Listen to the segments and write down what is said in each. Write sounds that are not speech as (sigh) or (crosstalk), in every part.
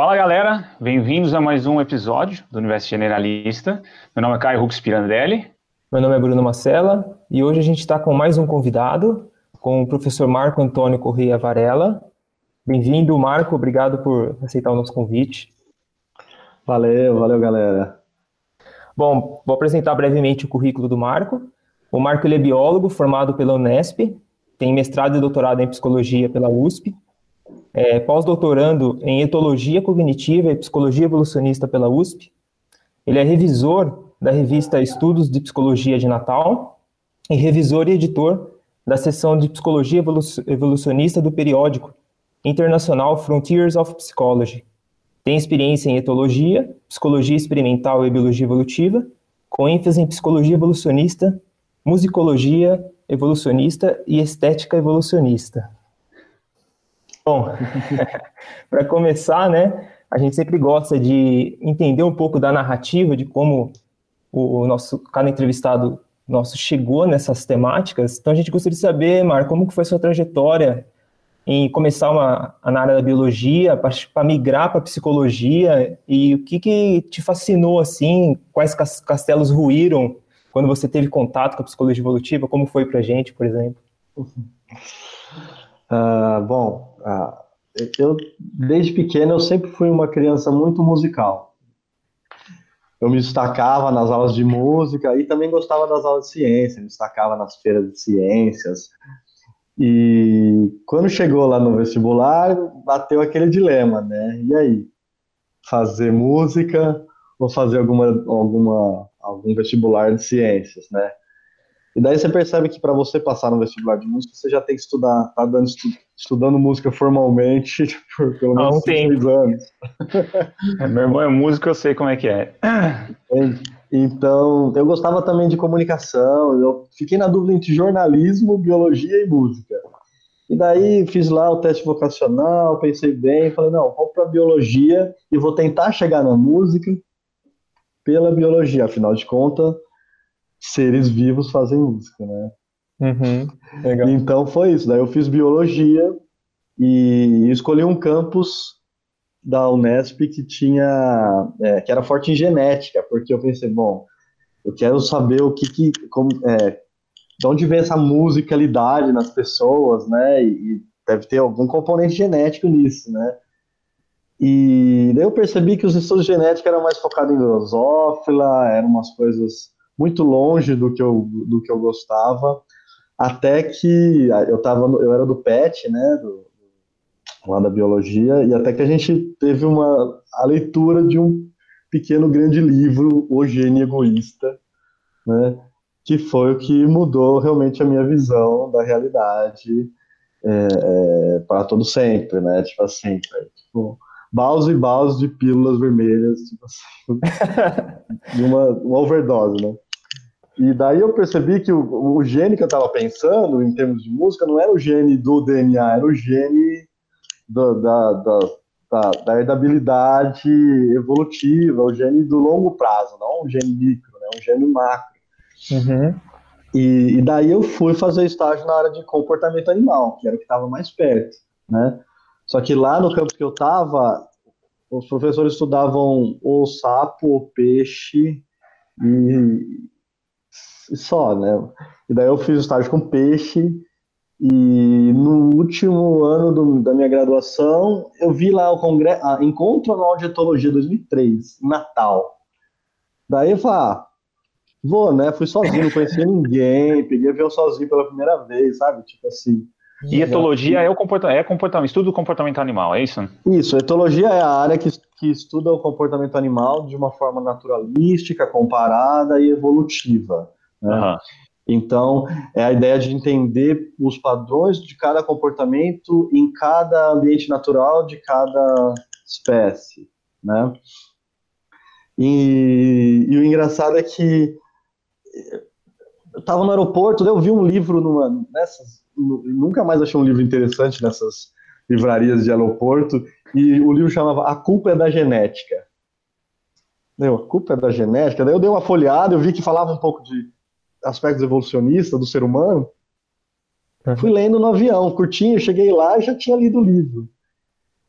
Fala galera, bem-vindos a mais um episódio do Universo Generalista. Meu nome é Caio Rux Pirandelli. Meu nome é Bruno Macella e hoje a gente está com mais um convidado, com o professor Marco Antônio Correia Varela. Bem-vindo, Marco, obrigado por aceitar o nosso convite. Valeu, valeu galera. Bom, vou apresentar brevemente o currículo do Marco. O Marco ele é biólogo formado pela Unesp, tem mestrado e doutorado em psicologia pela USP, é pós-doutorando em etologia cognitiva e psicologia evolucionista pela USP. Ele é revisor da revista Estudos de Psicologia de Natal e revisor e editor da seção de psicologia evolucionista do periódico internacional Frontiers of Psychology. Tem experiência em etologia, psicologia experimental e biologia evolutiva, com ênfase em psicologia evolucionista musicologia evolucionista e estética evolucionista. Bom, (laughs) para começar, né, a gente sempre gosta de entender um pouco da narrativa, de como o nosso cada entrevistado nosso chegou nessas temáticas. Então a gente gostaria de saber, Mar, como que foi sua trajetória em começar uma, na área da biologia, para migrar para psicologia e o que, que te fascinou assim, quais castelos ruíram quando você teve contato com a psicologia evolutiva, como foi para gente, por exemplo? Uh, bom, uh, eu desde pequeno eu sempre fui uma criança muito musical. Eu me destacava nas aulas de música e também gostava das aulas de ciência, me destacava nas feiras de ciências. E quando chegou lá no vestibular, bateu aquele dilema, né? E aí? Fazer música ou fazer alguma, alguma algum vestibular de ciências, né? E daí você percebe que para você passar no vestibular de música, você já tem que estudar, tá dando, estudando música formalmente (laughs) por pelo menos um seis anos. É, meu irmão é músico, eu sei como é que é. Então, eu gostava também de comunicação, eu fiquei na dúvida entre jornalismo, biologia e música. E daí fiz lá o teste vocacional, pensei bem, falei, não, vou para biologia e vou tentar chegar na música pela biologia, afinal de contas, seres vivos fazem música, né? Uhum, então foi isso. Daí eu fiz biologia e escolhi um campus da Unesp que tinha é, que era forte em genética, porque eu pensei, bom, eu quero saber o que, que como, é, de onde vem essa musicalidade nas pessoas, né? E, e deve ter algum componente genético nisso, né? E daí eu percebi que os estudos de genética eram mais focados em drosófila, eram umas coisas muito longe do que eu, do que eu gostava, até que eu tava, eu era do PET, né, do, lá da biologia, e até que a gente teve uma a leitura de um pequeno grande livro, O Gênio Egoísta, né, que foi o que mudou realmente a minha visão da realidade é, é, para todo sempre, né, tipo assim, tipo, baus e baus de pílulas vermelhas, tipo assim, de (laughs) uma, uma overdose, né? E daí eu percebi que o, o gene que eu estava pensando, em termos de música, não era o gene do DNA, era o gene do, da, da, da, da herdabilidade evolutiva, o gene do longo prazo, não o gene micro, né? um gene macro. Uhum. E, e, daí eu fui fazer estágio na área de comportamento animal, que era o que estava mais perto, né? Só que lá no campus que eu estava, os professores estudavam o sapo, o peixe e só, né? E daí eu fiz estágio com peixe e no último ano do, da minha graduação eu vi lá o congresso, ah, Encontro Anual de Etologia 2003, Natal. Daí eu falei, ah, vou, né? Fui sozinho, não conhecia ninguém, peguei avião sozinho pela primeira vez, sabe? Tipo assim. E etologia é o comportamento, é comportamento, estudo do comportamento animal, é isso? Isso, etologia é a área que, que estuda o comportamento animal de uma forma naturalística, comparada e evolutiva. Né? Uhum. Então, é a ideia de entender os padrões de cada comportamento em cada ambiente natural de cada espécie, né? E, e o engraçado é que eu estava no aeroporto, eu vi um livro numa, nessas nunca mais achei um livro interessante nessas livrarias de aeroporto, e o livro chamava A Culpa é da Genética. Deu, a culpa é da genética. Daí eu dei uma folheada, eu vi que falava um pouco de aspectos evolucionistas do ser humano. Uhum. Fui lendo no avião, curtinho, cheguei lá e já tinha lido o livro.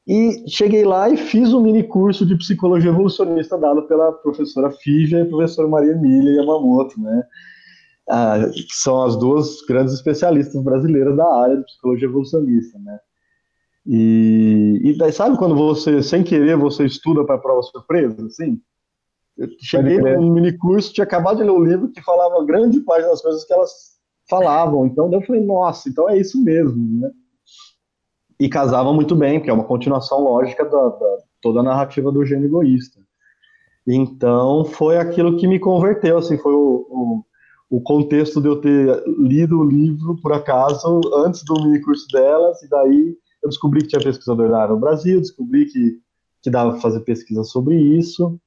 E cheguei lá e fiz um mini curso de psicologia evolucionista dado pela professora Fija e professora Maria Emília Yamamoto, né? Ah, são as duas grandes especialistas brasileiras da área de psicologia evolucionista, né? E, e daí, sabe quando você, sem querer, você estuda para prova surpresa, assim? Eu cheguei num mini curso, tinha acabado de ler um livro que falava grande parte das coisas que elas falavam. Então eu falei, nossa, então é isso mesmo, né? E casava muito bem, porque é uma continuação lógica da, da toda a narrativa do gênio egoísta. Então foi aquilo que me converteu, assim, foi o, o, o contexto de eu ter lido o livro por acaso antes do mini curso delas, e daí eu descobri que tinha pesquisador da área no Brasil, descobri que, que dava para fazer pesquisa sobre isso.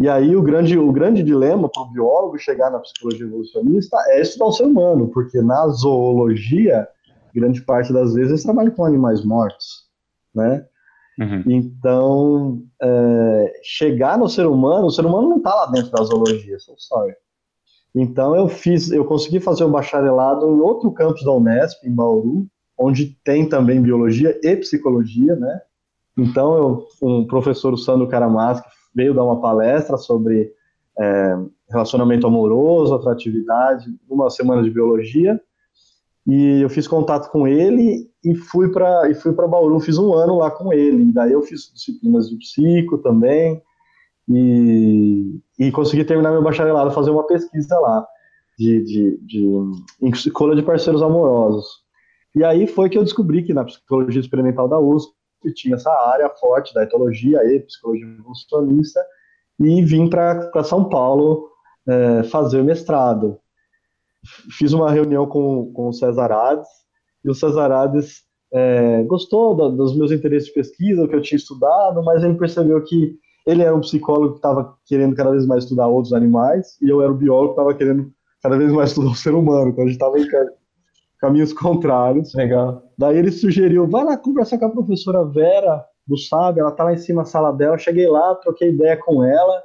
E aí o grande, o grande dilema para o biólogo chegar na psicologia evolucionista é estudar o ser humano, porque na zoologia, grande parte das vezes eles trabalham com animais mortos, né? Uhum. Então, é, chegar no ser humano, o ser humano não está lá dentro da zoologia, so sorry. Então eu fiz, eu consegui fazer um bacharelado em outro campus da Unesp, em Bauru, onde tem também biologia e psicologia, né? Então, eu, um professor, o Sandro Caramas, veio dar uma palestra sobre é, relacionamento amoroso, atratividade, uma semana de biologia, e eu fiz contato com ele e fui para e fui para Bauru, fiz um ano lá com ele. Daí eu fiz disciplinas de psico também e, e consegui terminar meu bacharelado, fazer uma pesquisa lá de, de, de escolha de parceiros amorosos. E aí foi que eu descobri que na psicologia experimental da USP tinha essa área forte da etologia e psicologia evolucionista, e vim para São Paulo é, fazer mestrado. Fiz uma reunião com, com o César Ades, e o César Ades é, gostou do, dos meus interesses de pesquisa, o que eu tinha estudado, mas ele percebeu que ele era um psicólogo que estava querendo cada vez mais estudar outros animais, e eu era o biólogo que estava querendo cada vez mais estudar o ser humano. Então a gente estava caminhos (laughs) contrários. Legal. Daí ele sugeriu, vai lá conversar com a professora Vera do SAB, ela tá lá em cima da sala dela. Cheguei lá, troquei ideia com ela,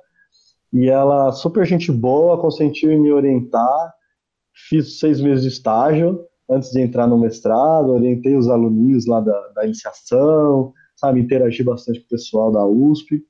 e ela, super gente boa, consentiu em me orientar. Fiz seis meses de estágio antes de entrar no mestrado, orientei os aluninhos lá da, da iniciação, sabe, interagi bastante com o pessoal da USP.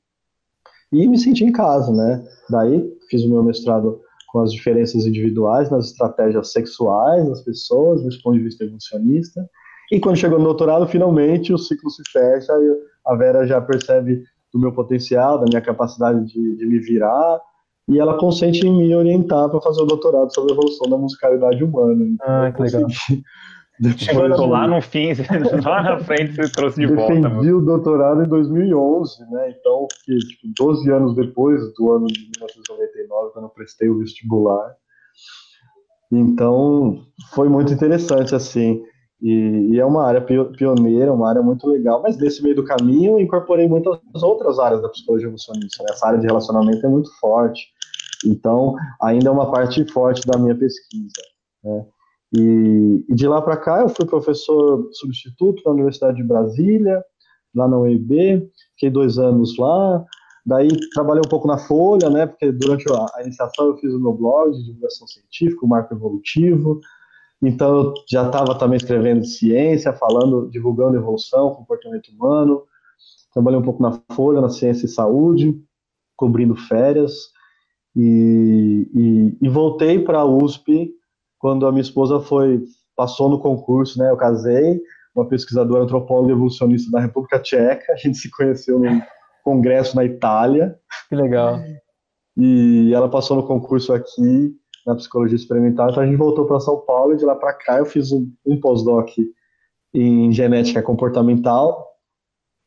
E me senti em casa, né? Daí fiz o meu mestrado com as diferenças individuais nas estratégias sexuais das pessoas, do ponto de vista evolucionista. E quando chegou no doutorado, finalmente o ciclo se fecha e a Vera já percebe do meu potencial, da minha capacidade de, de me virar, e ela consente em me orientar para fazer o doutorado sobre a evolução da musicalidade humana. Então, ah, que legal. Chegou lá no fim, (laughs) lá na frente você trouxe de Defendi volta. Defendi o doutorado em 2011, né? Então, que, tipo, 12 anos depois do ano de 1999, quando eu prestei o vestibular. Então, foi muito interessante, assim. E, e, é uma área pioneira, uma área muito legal, mas nesse meio do caminho eu incorporei muitas outras áreas da psicologia evolucionista. Né? Essa área de relacionamento é muito forte. Então, ainda é uma parte forte da minha pesquisa. Né? E, e de lá para cá eu fui professor substituto na Universidade de Brasília, lá na UEB, fiquei dois anos lá, daí trabalhei um pouco na Folha, né, porque durante a, iniciação eu fiz o meu blog de divulgação científica, o Marco Evolutivo, então eu já estava também escrevendo ciência, falando, divulgando evolução, comportamento humano, trabalhei um pouco na Folha, na Ciência e Saúde, cobrindo férias, e, e, e voltei para a USP quando a minha esposa foi passou no concurso, né? Eu casei, uma pesquisadora antropóloga evolucionista da República Tcheca, a gente se conheceu num congresso na Itália. Que legal. E ela passou no concurso aqui na psicologia experimental, então a gente voltou para São Paulo e de lá para cá eu fiz um, um pós-doc em genética comportamental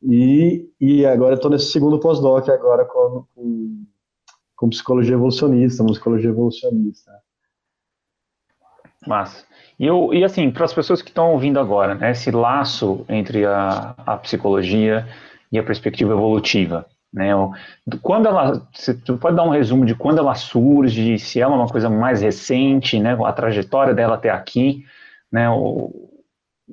e, e agora estou nesse segundo pós-doc agora com, com, com psicologia evolucionista, musicologia evolucionista. Massa. E, eu, e assim, para as pessoas que estão ouvindo agora, né, esse laço entre a, a psicologia e a perspectiva evolutiva, né, quando ela, você pode dar um resumo de quando ela surge, se ela é uma coisa mais recente, né, a trajetória dela até aqui, né, o,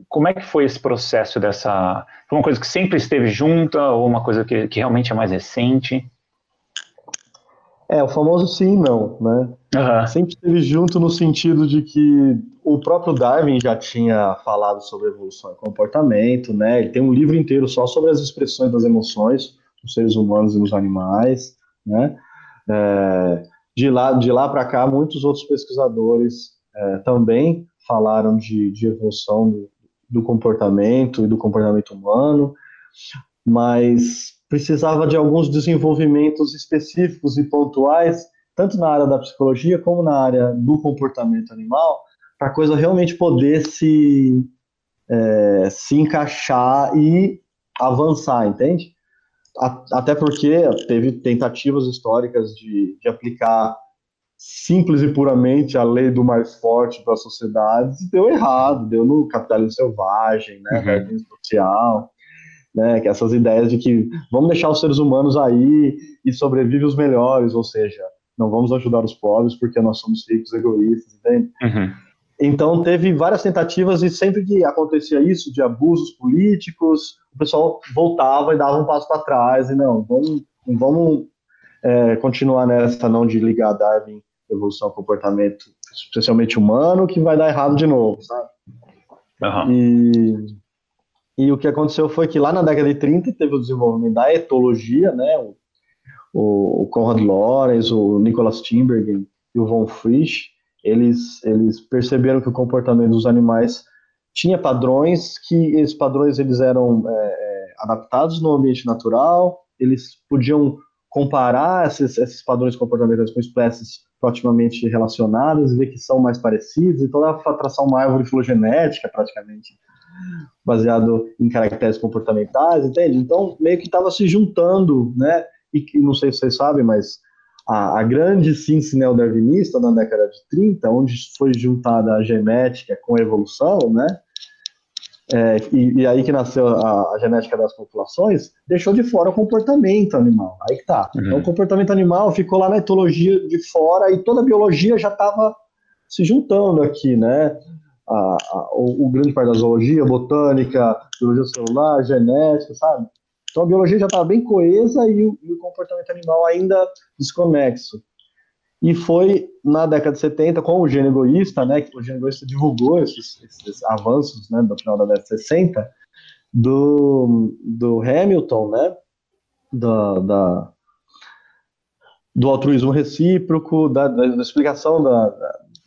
como é que foi esse processo dessa, foi uma coisa que sempre esteve junta ou uma coisa que, que realmente é mais recente? É, o famoso sim e não, né? Uhum. Sempre esteve junto no sentido de que o próprio Darwin já tinha falado sobre evolução e comportamento, né? Ele tem um livro inteiro só sobre as expressões das emoções nos seres humanos e nos animais, né? É, de lá, de lá para cá, muitos outros pesquisadores é, também falaram de, de evolução do, do comportamento e do comportamento humano, mas precisava de alguns desenvolvimentos específicos e pontuais, tanto na área da psicologia como na área do comportamento animal, para a coisa realmente poder se, é, se encaixar e avançar, entende? Até porque teve tentativas históricas de, de aplicar simples e puramente a lei do mais forte para a sociedade, deu errado, deu no capitalismo selvagem, né, uhum. social, né, que essas ideias de que vamos deixar os seres humanos aí e sobrevive os melhores, ou seja, não vamos ajudar os pobres porque nós somos ricos egoístas, entende? Uhum. Então teve várias tentativas e sempre que acontecia isso de abusos políticos, o pessoal voltava e dava um passo para trás e não, vamos, vamos é, continuar nessa não de ligar Darwin evolução comportamento especialmente humano que vai dar errado de novo, sabe? Uhum. E e o que aconteceu foi que lá na década de 30 teve o desenvolvimento da etologia, né? O, o, o Conrad Lorenz, o Nicholas Timbergen e o von Frisch, eles, eles perceberam que o comportamento dos animais tinha padrões, que esses padrões eles eram é, é adaptados no ambiente natural, eles podiam comparar esses, esses padrões comportamentais com espécies proximamente relacionadas ver que são mais parecidos, então dá para traçar uma árvore filogenética praticamente baseado em caracteres comportamentais, entende? Então, meio que estava se juntando, né? E não sei se vocês sabem, mas a, a grande síntese neodarwinista na década de 30, onde foi juntada a genética com a evolução, né? É, e, e, aí que nasceu a, a, genética das populações, deixou de fora o comportamento animal. Aí que tá. Uhum. Então, o comportamento animal ficou lá na etologia de fora e toda a biologia já estava se juntando aqui, né? A, a, o, o, grande parte da zoologia, botânica, biologia celular, genética, sabe? Então a biologia já estava bem coesa e o, e o, comportamento animal ainda desconexo. E foi na década de 70, com o gênio egoísta, né, que o gênio egoísta divulgou esses, esses avanços né, no final da década de 60, do, do Hamilton, né, da, da do altruísmo recíproco, da, da, da explicação da,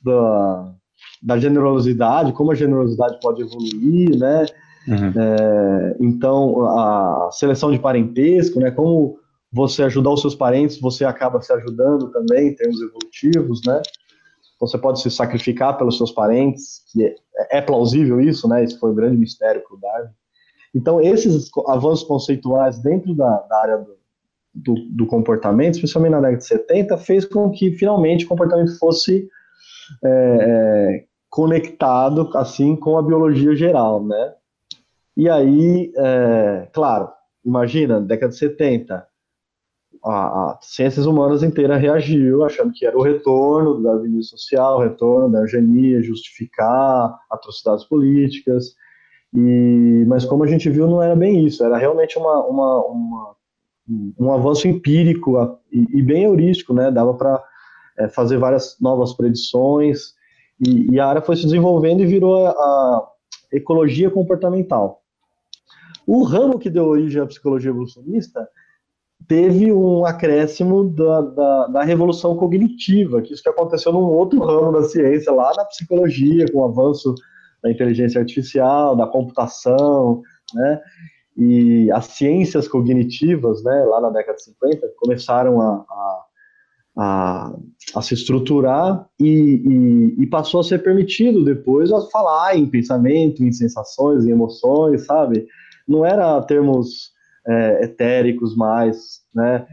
da, da generosidade, como a generosidade pode evoluir, né? Uhum. É, então, a seleção de parentesco, né? Como você ajudar os seus parentes, você acaba se ajudando também em termos evolutivos, né? Você pode se sacrificar pelos seus parentes, que é, é plausível isso, né? Esse foi o grande mistério para o Darwin. Então, esses avanços conceituais dentro da, da área do, do, do, comportamento, especialmente na década de 70, fez com que finalmente o comportamento fosse é, é, conectado assim com a biologia geral, né? E aí, é, claro, imagina, década de 70, a, a ciências humanas inteira reagiu, achando que era o retorno do darwinismo social, o retorno da eugenia, justificar atrocidades políticas, e, mas como a gente viu, não era bem isso, era realmente uma, uma, uma um avanço empírico e, e, bem heurístico, né? Dava para é, fazer várias novas predições, e, e, a área foi se desenvolvendo e virou a, a ecologia comportamental. O ramo que deu origem à psicologia evolucionista teve um acréscimo da, da, da, revolução cognitiva, que isso que aconteceu num outro ramo da ciência, lá na psicologia, com o avanço da inteligência artificial, da computação, né? E as ciências cognitivas, né, lá na década de 50, começaram a, a a, a se estruturar e, e, e, passou a ser permitido depois a falar em pensamento, em sensações, em emoções, sabe? Não era termos é, etéricos mais, né?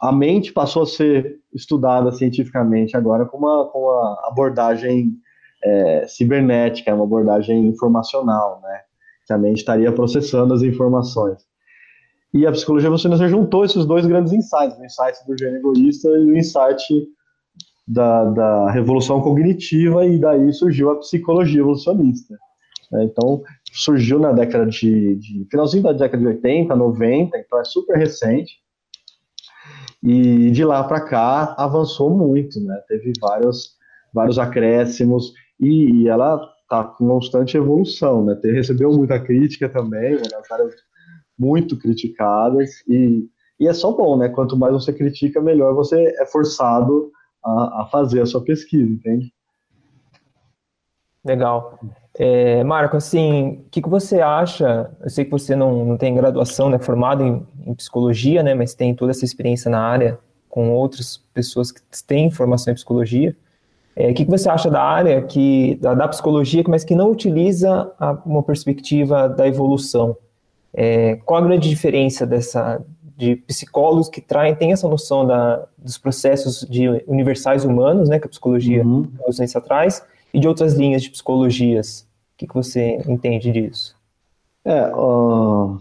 A mente passou a ser estudada cientificamente agora com uma, com uma abordagem é, cibernética, uma abordagem informacional, né? Que a mente estaria processando as informações. E a psicologia evolucionista juntou esses dois grandes insights, o insight do gênio egoísta e o insight da, da revolução cognitiva, e daí surgiu a psicologia evolucionista. Né? Então, surgiu na década de, de, finalzinho da década de 80, 90, então é super recente. E de lá para cá avançou muito, né? Teve vários, vários acréscimos e, e ela está com constante evolução, né? recebeu muita crítica também, né? Muito criticadas e, e é só bom, né? Quanto mais você critica, melhor você é forçado a, a fazer a sua pesquisa, entende? Legal. É, Marco, assim, o que, que você acha? Eu sei que você não, não tem graduação, né, formado em, em, psicologia, né, mas tem toda essa experiência na área com outras pessoas que têm formação em psicologia. É, o que, que você acha da área que da, da psicologia, mas que não utiliza a, uma perspectiva da evolução? É, qual a grande diferença dessa de psicólogos que traem tem essa noção da, dos processos de universais humanos, né, que a psicologia uhum. ausência atrás, e de outras linhas de psicologias? O que, que você entende disso? É, uh,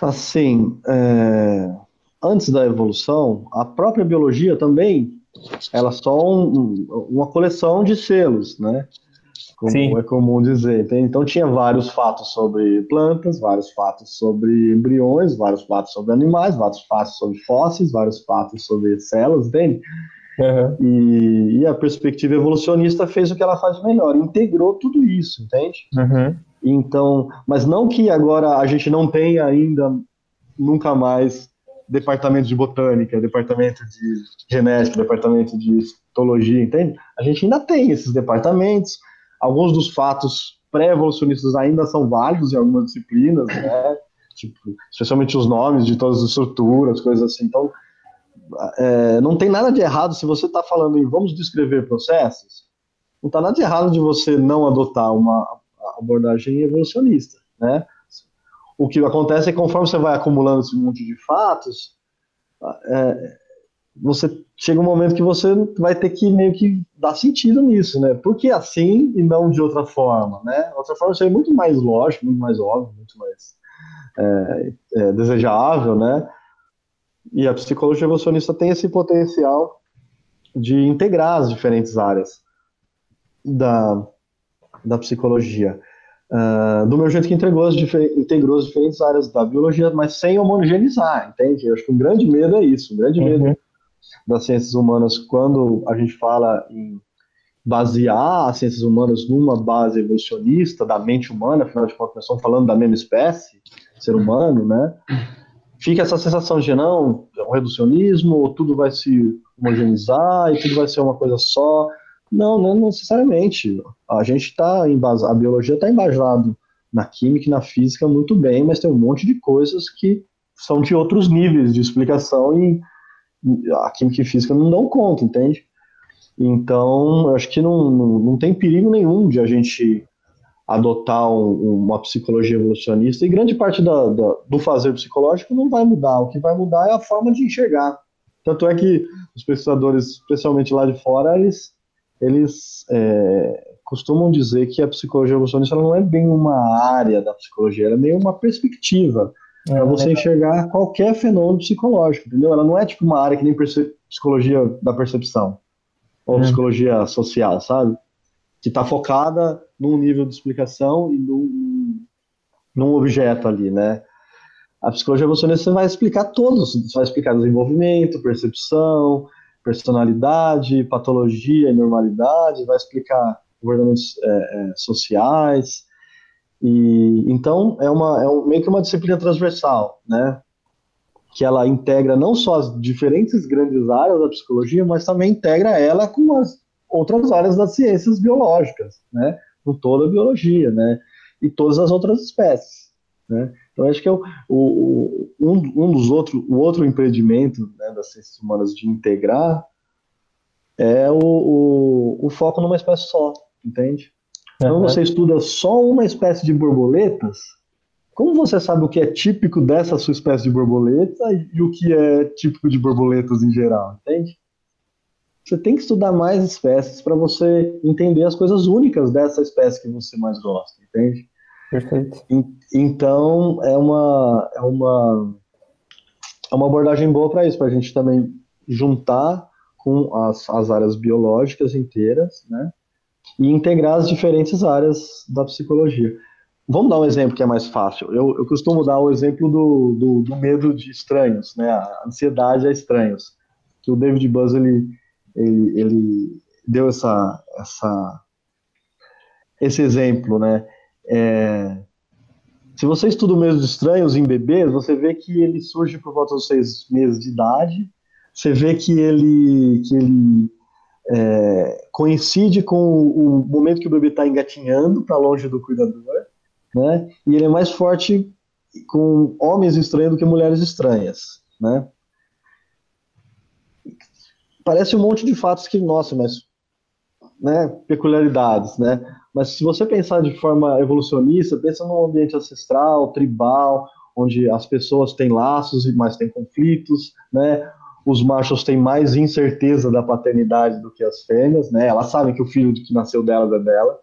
assim, é, antes da evolução, a própria biologia também, ela é só um, uma coleção de selos, né? Como Sim. é comum dizer. Então tinha vários fatos sobre plantas, vários fatos sobre embriões, vários fatos sobre animais, vários fatos sobre fósseis, vários fatos sobre células, entende? Uhum. E, e, a perspectiva evolucionista fez o que ela faz melhor, integrou tudo isso, entende? Uhum. Então, mas não que agora a gente não tenha ainda nunca mais departamento de botânica, departamento de genética, departamento de histologia, entende? A gente ainda tem esses departamentos. Alguns dos fatos pré-evolucionistas ainda são válidos em algumas disciplinas, né? Tipo, especialmente os nomes de todas as estruturas, coisas assim. Então, é, não tem nada de errado se você está falando em vamos descrever processos, não está nada de errado de você não adotar uma abordagem evolucionista, né? O que acontece é que conforme você vai acumulando esse monte de fatos, é, você chega um momento que você vai ter que meio que dar sentido nisso, né? Por que assim e não de outra forma, né? Outra forma seria muito mais lógico, muito mais óbvio, muito mais é, é, desejável, né? E a psicologia evolucionista tem esse potencial de integrar as diferentes áreas da, da psicologia. Uh, do meu jeito que integrou as, integrou as diferentes áreas da biologia, mas sem homogeneizar, entende? Eu acho que o grande medo é isso. O grande uhum. medo das ciências humanas, quando a gente fala em basear as ciências humanas numa base evolucionista da mente humana, afinal de contas, nós estamos falando da mesma espécie, ser humano, né? fica essa sensação de não, é um reducionismo, tudo vai se homogeneizar e tudo vai ser uma coisa só. Não, não necessariamente. A gente está embasado, a biologia está embasado na química e na física muito bem, mas tem um monte de coisas que são de outros níveis de explicação e a química e física não dão conta, entende? Então, acho que não, não, não tem perigo nenhum de a gente adotar um, uma psicologia evolucionista e grande parte da, da, do fazer psicológico não vai mudar. O que vai mudar é a forma de enxergar. Tanto é que os pesquisadores, especialmente lá de fora, eles, eles é, costumam dizer que a psicologia evolucionista não é bem uma área da psicologia, ela é meio uma perspectiva é, para você é enxergar qualquer fenômeno psicológico, entendeu? Ela não é tipo uma área que nem psicologia da percepção ou é. psicologia social, sabe? Que está focada num nível de explicação e num, num objeto ali, né? A psicologia evolucionista vai explicar todos, você vai explicar desenvolvimento, percepção, personalidade, patologia e normalidade, vai explicar governamentos é, é, sociais, e então é uma é um, meio que uma disciplina transversal, né? Que ela integra não só as diferentes grandes áreas da psicologia, mas também integra ela com as outras áreas das ciências biológicas, né? com toda a biologia, né? E todas as outras espécies, né? Então acho que é o, o, um, um dos outros, o outro empreendimento né, das ciências humanas de integrar é o, o, o foco numa espécie só, entende? Então você estuda só uma espécie de borboletas, como você sabe o que é típico dessa sua espécie de borboleta e o que é típico de borboletas em geral, entende? Você tem que estudar mais espécies para você entender as coisas únicas dessa espécie que você mais gosta, entende? Perfeito. Então, é uma, é uma, é uma abordagem boa para isso, para a gente também juntar com as, as áreas biológicas inteiras, né? E integrar as diferentes áreas da psicologia. vamos dar um exemplo que é mais fácil. Eu, eu costumo dar o exemplo do, do, do, medo de estranhos, né? A ansiedade a estranhos. Que o David Buzz ele, ele, ele deu essa, essa, esse exemplo, né? É, se você estuda o medo de estranhos em bebês, você vê que ele surge por volta dos seis meses de idade. Você vê que ele, que ele é, coincide com o momento que o bebê está engatinhando para longe do cuidador, né? E ele é mais forte com homens estranhos do que mulheres estranhas, né? Parece um monte de fatos que, nossa, mas, né, peculiaridades, né? Mas se você pensar de forma evolucionista, pensa num ambiente ancestral, tribal, onde as pessoas têm laços, mas têm conflitos, né? Os machos têm mais incerteza da paternidade do que as fêmeas, né? Elas sabem que o filho que nasceu delas é dela.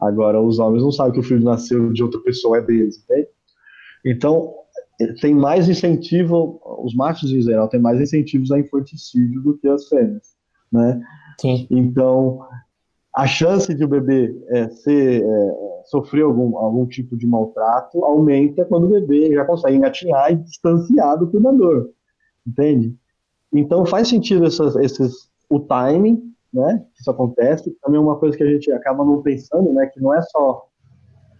Agora, os homens não sabem que o filho nasceu de outra pessoa é deles, entende? Então, tem mais incentivo, os machos em geral têm mais incentivos a infanticídio do que as fêmeas, né? Sim. Então, a chance de o bebê é, ser, é, sofrer algum, algum tipo de maltrato aumenta quando o bebê já consegue engatinhar e distanciar do cuidador, entende? Então faz sentido essas, esses, o timing, né? Que isso acontece. Também uma coisa que a gente acaba não pensando, né? Que não é só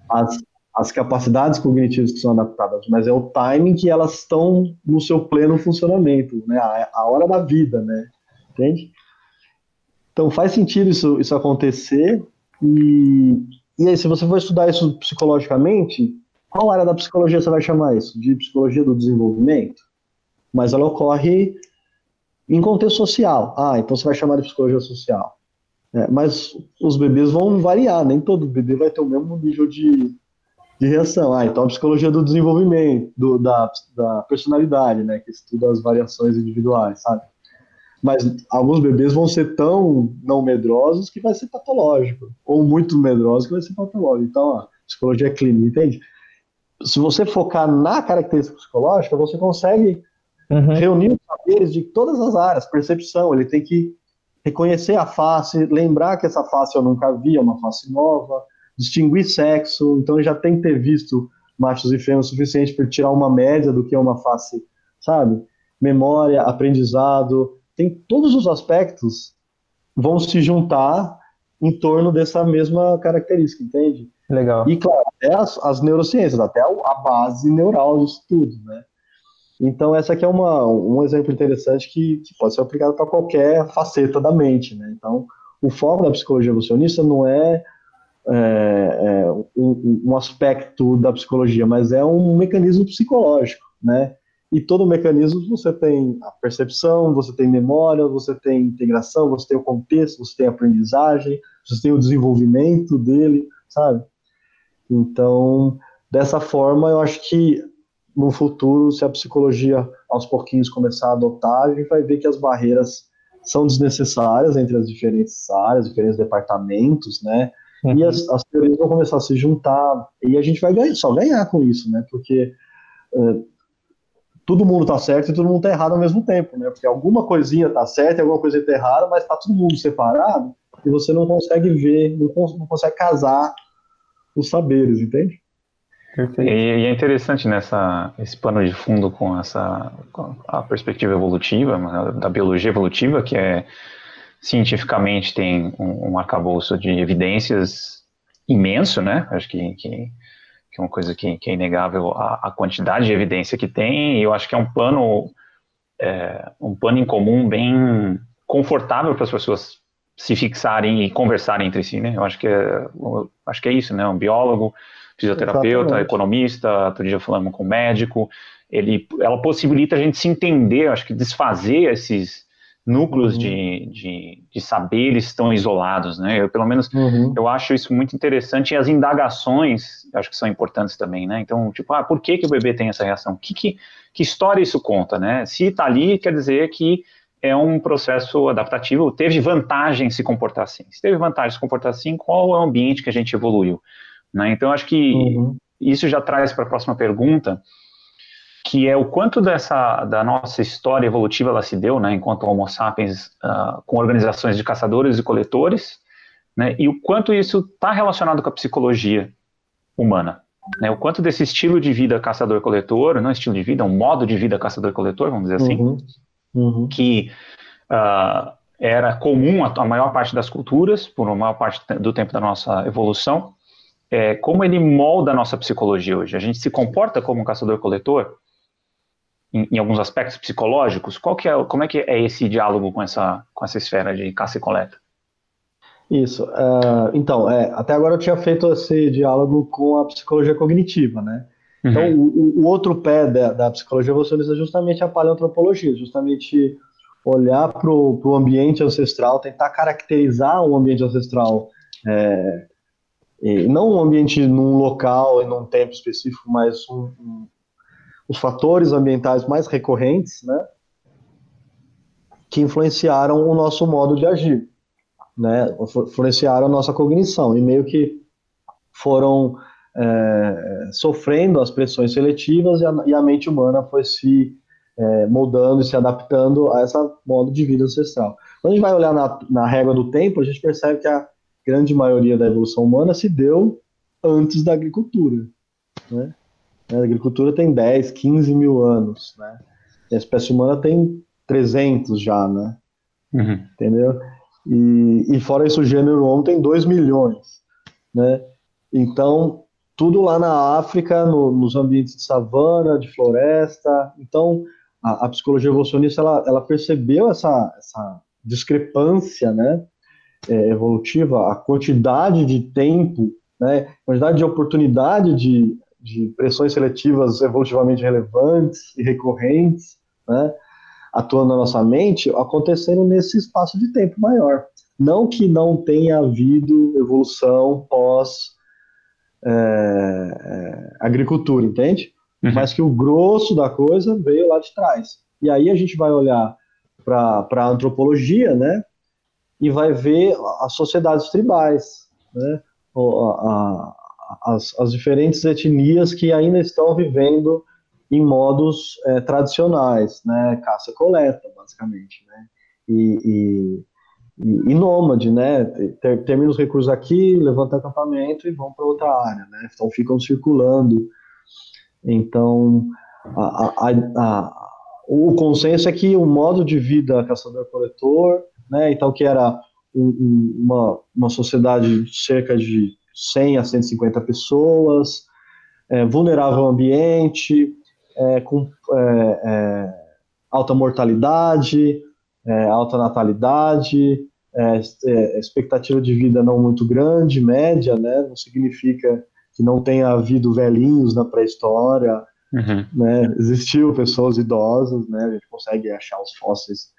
as, as capacidades cognitivas que são adaptadas, mas é o timing que elas estão no seu pleno funcionamento, né? A, a hora da vida, né? Entende? Então faz sentido isso, isso acontecer. E, e aí, se você for estudar isso psicologicamente, qual área da psicologia você vai chamar isso? De psicologia do desenvolvimento? Mas ela ocorre em contexto social. Ah, então você vai chamar de psicologia social. É, mas os bebês vão variar, nem todo bebê vai ter o mesmo nível de, de reação. Ah, então a psicologia do desenvolvimento, do, da, da personalidade, né, que estuda as variações individuais, sabe? Mas alguns bebês vão ser tão não medrosos que vai ser patológico, ou muito medrosos que vai ser patológico. Então, a psicologia clínica, entende? Se você focar na característica psicológica, você consegue uhum. reunir os saberes de todas as áreas, percepção, ele tem que reconhecer a face, lembrar que essa face eu nunca vi, é uma face nova, distinguir sexo, então ele já tem que ter visto machos e fêmeas o suficiente para tirar uma média do que é uma face, sabe? Memória, aprendizado, tem todos os aspectos vão se juntar em torno dessa mesma característica, entende? Legal. E claro, até as, as neurociências, até a base neural disso tudo, né? Então, essa aqui é uma, um exemplo interessante que, que pode ser aplicado para qualquer faceta da mente. Né? Então, o foco da psicologia evolucionista não é, é, é um, um, aspecto da psicologia, mas é um mecanismo psicológico. Né? E todo mecanismo você tem a percepção, você tem memória, você tem integração, você tem o contexto, você tem a aprendizagem, você tem o desenvolvimento dele, sabe? Então, dessa forma, eu acho que no futuro, se a psicologia aos pouquinhos começar a adotar, a gente vai ver que as barreiras são desnecessárias entre as diferentes áreas, diferentes departamentos, né? Uhum. E as, as, teorias vão começar a se juntar e a gente vai ganhar, só ganhar com isso, né? Porque uh, todo mundo tá certo e todo mundo tá errado ao mesmo tempo, né? Porque alguma coisinha tá certa e alguma coisa tá errada, mas tá todo mundo separado e você não consegue ver, não, não consegue casar os saberes, entende? Perfeito. E, e, é interessante nessa esse pano de fundo com essa com a perspectiva evolutiva da biologia evolutiva que é cientificamente tem um, um arcabouço de evidências imenso, né? Acho que, que, que é uma coisa que, que é inegável a, a, quantidade de evidência que tem. E eu acho que é um pano é, um pano em comum bem confortável para as pessoas se fixarem e conversarem entre si, né? Eu acho que é, acho que é isso, né? Um biólogo fisioterapeuta, Exatamente. economista, outro dia falamos com médico, ele, ela possibilita a gente se entender, acho que desfazer esses núcleos uhum. de, de, de, saberes tão isolados, né? Eu, pelo menos, uhum. eu acho isso muito interessante e as indagações, acho que são importantes também, né? Então, tipo, ah, por que, que o bebê tem essa reação? Que, que, que história isso conta, né? Se está ali, quer dizer que é um processo adaptativo, teve vantagem se comportar assim. Se teve vantagem se comportar assim, qual é o ambiente que a gente evoluiu? Né? Então, acho que uhum. isso já traz para a próxima pergunta, que é o quanto dessa da nossa história evolutiva ela se deu, né, enquanto Homo sapiens, uh, com organizações de caçadores e coletores, né, e o quanto isso está relacionado com a psicologia humana. né, o quanto desse estilo de vida caçador-coletor, não estilo de vida, um modo de vida caçador-coletor, vamos dizer assim, uhum. Uhum. que uh, era comum a, a, maior parte das culturas, por uma maior parte do tempo da nossa evolução, é, como ele molda a nossa psicologia hoje. A gente se comporta como um caçador-coletor em, em, alguns aspectos psicológicos. Qual que é, como é que é esse diálogo com essa, com essa esfera de caça e coleta? Isso. Uh, então, é, até agora eu tinha feito esse diálogo com a psicologia cognitiva, né? Uhum. Então, o, o, outro pé da, da psicologia evolucionista é justamente a paleoantropologia, justamente olhar para o ambiente ancestral, tentar caracterizar um ambiente ancestral, é, não um ambiente num local e num tempo específico, mas um, um, os fatores ambientais mais recorrentes, né, que influenciaram o nosso modo de agir né, influenciaram a nossa cognição e meio que foram é, sofrendo as pressões seletivas e a, e a mente humana foi se é, moldando e se adaptando a esse modo de vida ancestral. Quando a gente vai olhar na, na régua do tempo, a gente percebe que a grande maioria da evolução humana se deu antes da agricultura. Né? A agricultura tem 10, 15 mil anos, né? E a espécie humana tem 300 já, né? Uhum. Entendeu? E, e fora isso, o gênero homem tem 2 milhões, né? Então, tudo lá na África, no, nos ambientes de savana, de floresta. Então, a, a psicologia evolucionista, ela, ela percebeu essa, essa discrepância, né? É, evolutiva, a quantidade de tempo, né? A quantidade de oportunidade de, de pressões seletivas evolutivamente relevantes e recorrentes, né? atuando na nossa mente acontecendo nesse espaço de tempo maior. Não que não tenha havido evolução pós é, é, agricultura, entende? Uhum. Mas que o grosso da coisa veio lá de trás. E aí a gente vai olhar para a antropologia, né? E vai ver as sociedades tribais, né? As, as diferentes etnias que ainda estão vivendo em modos é, tradicionais, né, caça-coleta, basicamente, né, e, e, e nômade, né, ter, termina os recursos aqui, levanta acampamento e vão para outra área, né, então ficam circulando, então a, a, a, o consenso é que o modo de vida caçador-coletor, né, então que era um, uma, uma sociedade de cerca de 100 a 150 pessoas, é, vulnerável ao ambiente, é, com é, é, alta mortalidade, é, alta natalidade, é, expectativa de vida não muito grande, média, né? Não significa que não tenha havido velhinhos na pré-história, uhum. né? Existiu pessoas idosas, né? A gente consegue achar os fósseis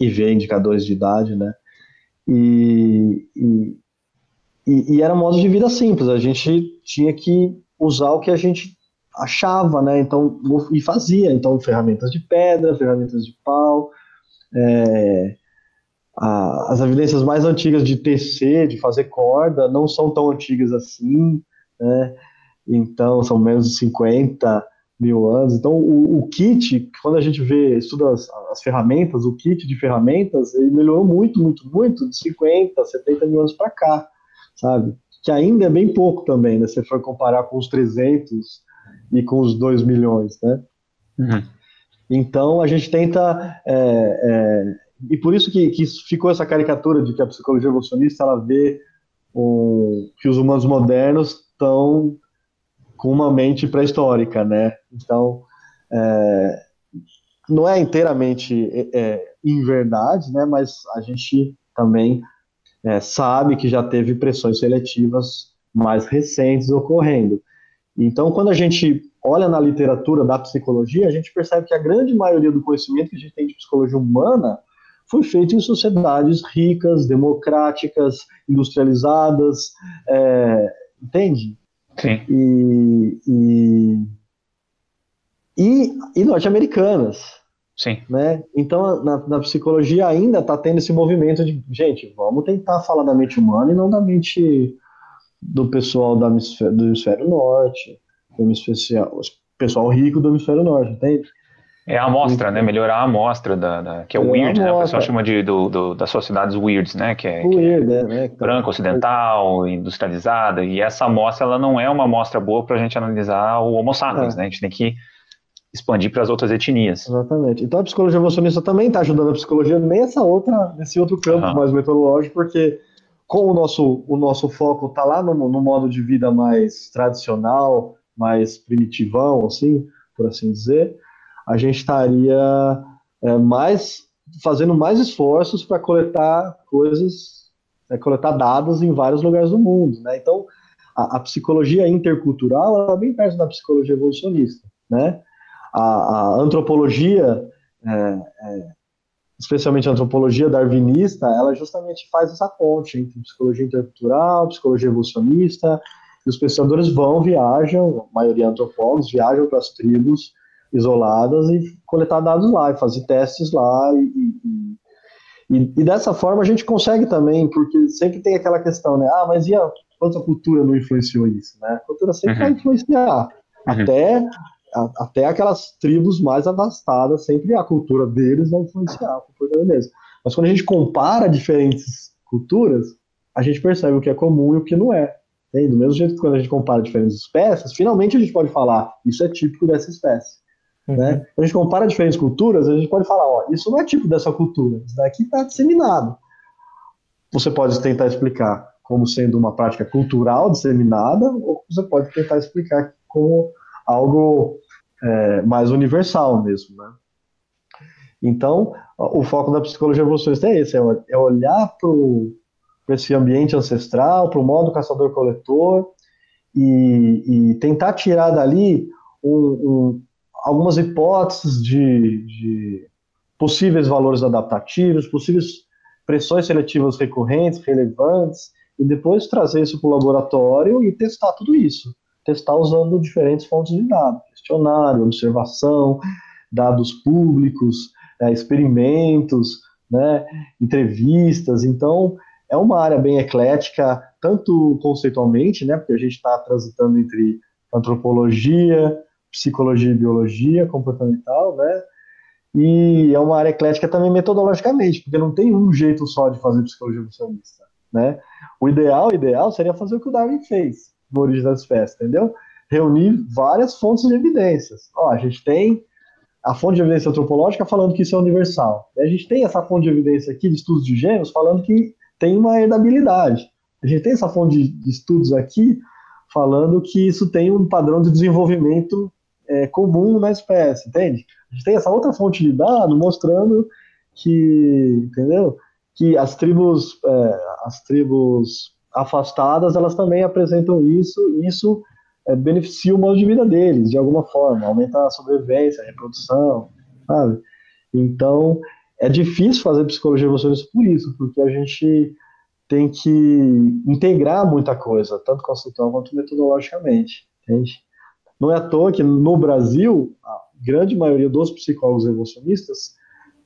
e ver indicadores de idade, né? E, e, e, era um modo de vida simples. A gente tinha que usar o que a gente achava, né? Então, e fazia. Então, ferramentas de pedra, ferramentas de pau. É, a, as evidências mais antigas de tecer, de fazer corda, não são tão antigas assim, né? Então, são menos de 50 mil anos. Então, o, o kit, quando a gente vê, estuda as, as, ferramentas, o kit de ferramentas, ele melhorou muito, muito, muito de 50, 70 mil anos para cá, sabe? Que ainda é bem pouco também, né? Se for comparar com os 300 e com os 2 milhões, né? Uhum. Então a gente tenta é, é, e por isso que, que, ficou essa caricatura de que a psicologia evolucionista ela vê o, que os humanos modernos estão com uma mente pré-histórica, né? Então é, não é inteiramente é, é em verdade, né? Mas a gente também é, sabe que já teve pressões seletivas mais recentes ocorrendo. Então, quando a gente olha na literatura da psicologia, a gente percebe que a grande maioria do conhecimento que a gente tem de psicologia humana foi feito em sociedades ricas, democráticas, industrializadas, é, entende? Sim. E, e, e, e norte-americanas. Sim. Né? Então, na, na psicologia ainda está tendo esse movimento de, gente, vamos tentar falar da mente humana e não da mente do pessoal do hemisfério, do hemisfério norte, do hemisfério, pessoal rico do hemisfério norte, entende? É a amostra, né? Melhorar a amostra, da, da que é o weird, né? O pessoal chama de, do, do, das sociedades weirds, né? Que é, weird, que é né? branca, ocidental, industrializada. E essa amostra, ela não é uma amostra boa para a gente analisar o Homo sapiens, é. né? A gente tem que expandir para as outras etnias. Exatamente. Então a psicologia evolucionista também está ajudando a psicologia nessa outra, nesse outro campo uhum. mais metodológico, porque com o nosso, o nosso foco está lá no, no modo de vida mais tradicional, mais primitivão, assim, por assim dizer, a gente estaria é, mais fazendo mais esforços para coletar coisas, é, coletar dados em vários lugares do mundo, né? Então, a, a psicologia intercultural é bem perto da psicologia evolucionista, né? A, a antropologia, é, é, especialmente a antropologia darwinista, ela justamente faz essa ponte entre psicologia intercultural, psicologia evolucionista, e os pesquisadores vão, viajam, a maioria antropólogos, viajam para as tribos isoladas e coletar dados lá, e fazer testes lá. E, e, e, e, dessa forma a gente consegue também, porque sempre tem aquela questão, né? Ah, mas e a, quanto a cultura não influenciou isso? Né? A cultura sempre uhum. vai influenciar. Uhum. Até, a, até aquelas tribos mais afastadas, sempre a cultura deles vai influenciar a cultura deles. Mas quando a gente compara diferentes culturas, a gente percebe o que é comum e o que não é. Do mesmo jeito que quando a gente compara diferentes espécies, finalmente a gente pode falar, isso é típico dessa espécie. Uhum. Né? A gente compara diferentes culturas, a gente pode falar, ó, isso não é tipo dessa cultura, isso daqui está disseminado. Você pode tentar explicar como sendo uma prática cultural disseminada, ou você pode tentar explicar como algo é, mais universal mesmo, né? Então, o foco da psicologia evolucionista é esse, é, é olhar para esse ambiente ancestral, para o modo caçador-coletor e, e, tentar tirar dali um, um, algumas hipóteses de, de possíveis valores adaptativos, possíveis pressões seletivas recorrentes, relevantes, e depois trazer isso para o laboratório e testar tudo isso. Testar usando diferentes fontes de dados, questionário, observação, dados públicos, é, experimentos, né, entrevistas. Então, é uma área bem eclética, tanto conceitualmente, né, porque a gente está transitando entre antropologia, psicologia e biologia comportamental, né? E é uma área eclética também metodologicamente, porque não tem um jeito só de fazer psicologia evolucionista, né? O ideal, o ideal seria fazer o que o Darwin fez no Origem das Espécies, entendeu? Reunir várias fontes de evidências. Ó, a gente tem a fonte de evidência antropológica falando que isso é universal. A gente tem essa fonte de evidência aqui de estudos de gêmeos falando que tem uma herdabilidade. A gente tem essa fonte de estudos aqui falando que isso tem um padrão de desenvolvimento é, comum na espécie, entende? A gente tem essa outra fonte de dado mostrando que, entendeu? Que as tribos, é, as tribos afastadas, elas também apresentam isso, e isso é, beneficia o modo de vida deles, de alguma forma, aumenta a sobrevivência, a reprodução, sabe? Então, é difícil fazer psicologia evolucionista por isso, porque a gente tem que integrar muita coisa, tanto conceitual quanto metodologicamente, entende? Não é à toa que no Brasil, a grande maioria dos psicólogos evolucionistas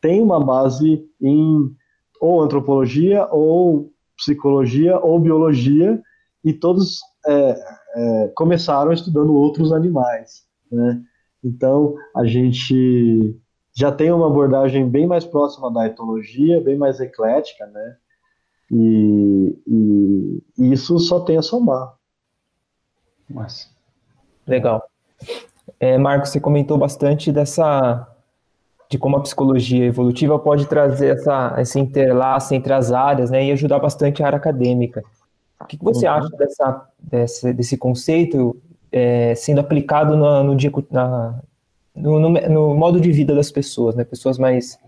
tem uma base em ou antropologia, ou psicologia, ou biologia, e todos é, é, começaram estudando outros animais. Né? Então, a gente já tem uma abordagem bem mais próxima da etologia, bem mais eclética, né? E, e, e isso só tem a somar. Mas... Legal. É, Marcos, você comentou bastante dessa de como a psicologia evolutiva pode trazer essa, esse interlace entre as áreas né, e ajudar bastante a área acadêmica. O que, que você uhum. acha dessa, desse, desse conceito é, sendo aplicado no, no dia, na, no, no, no, modo de vida das pessoas, né? Pessoas mais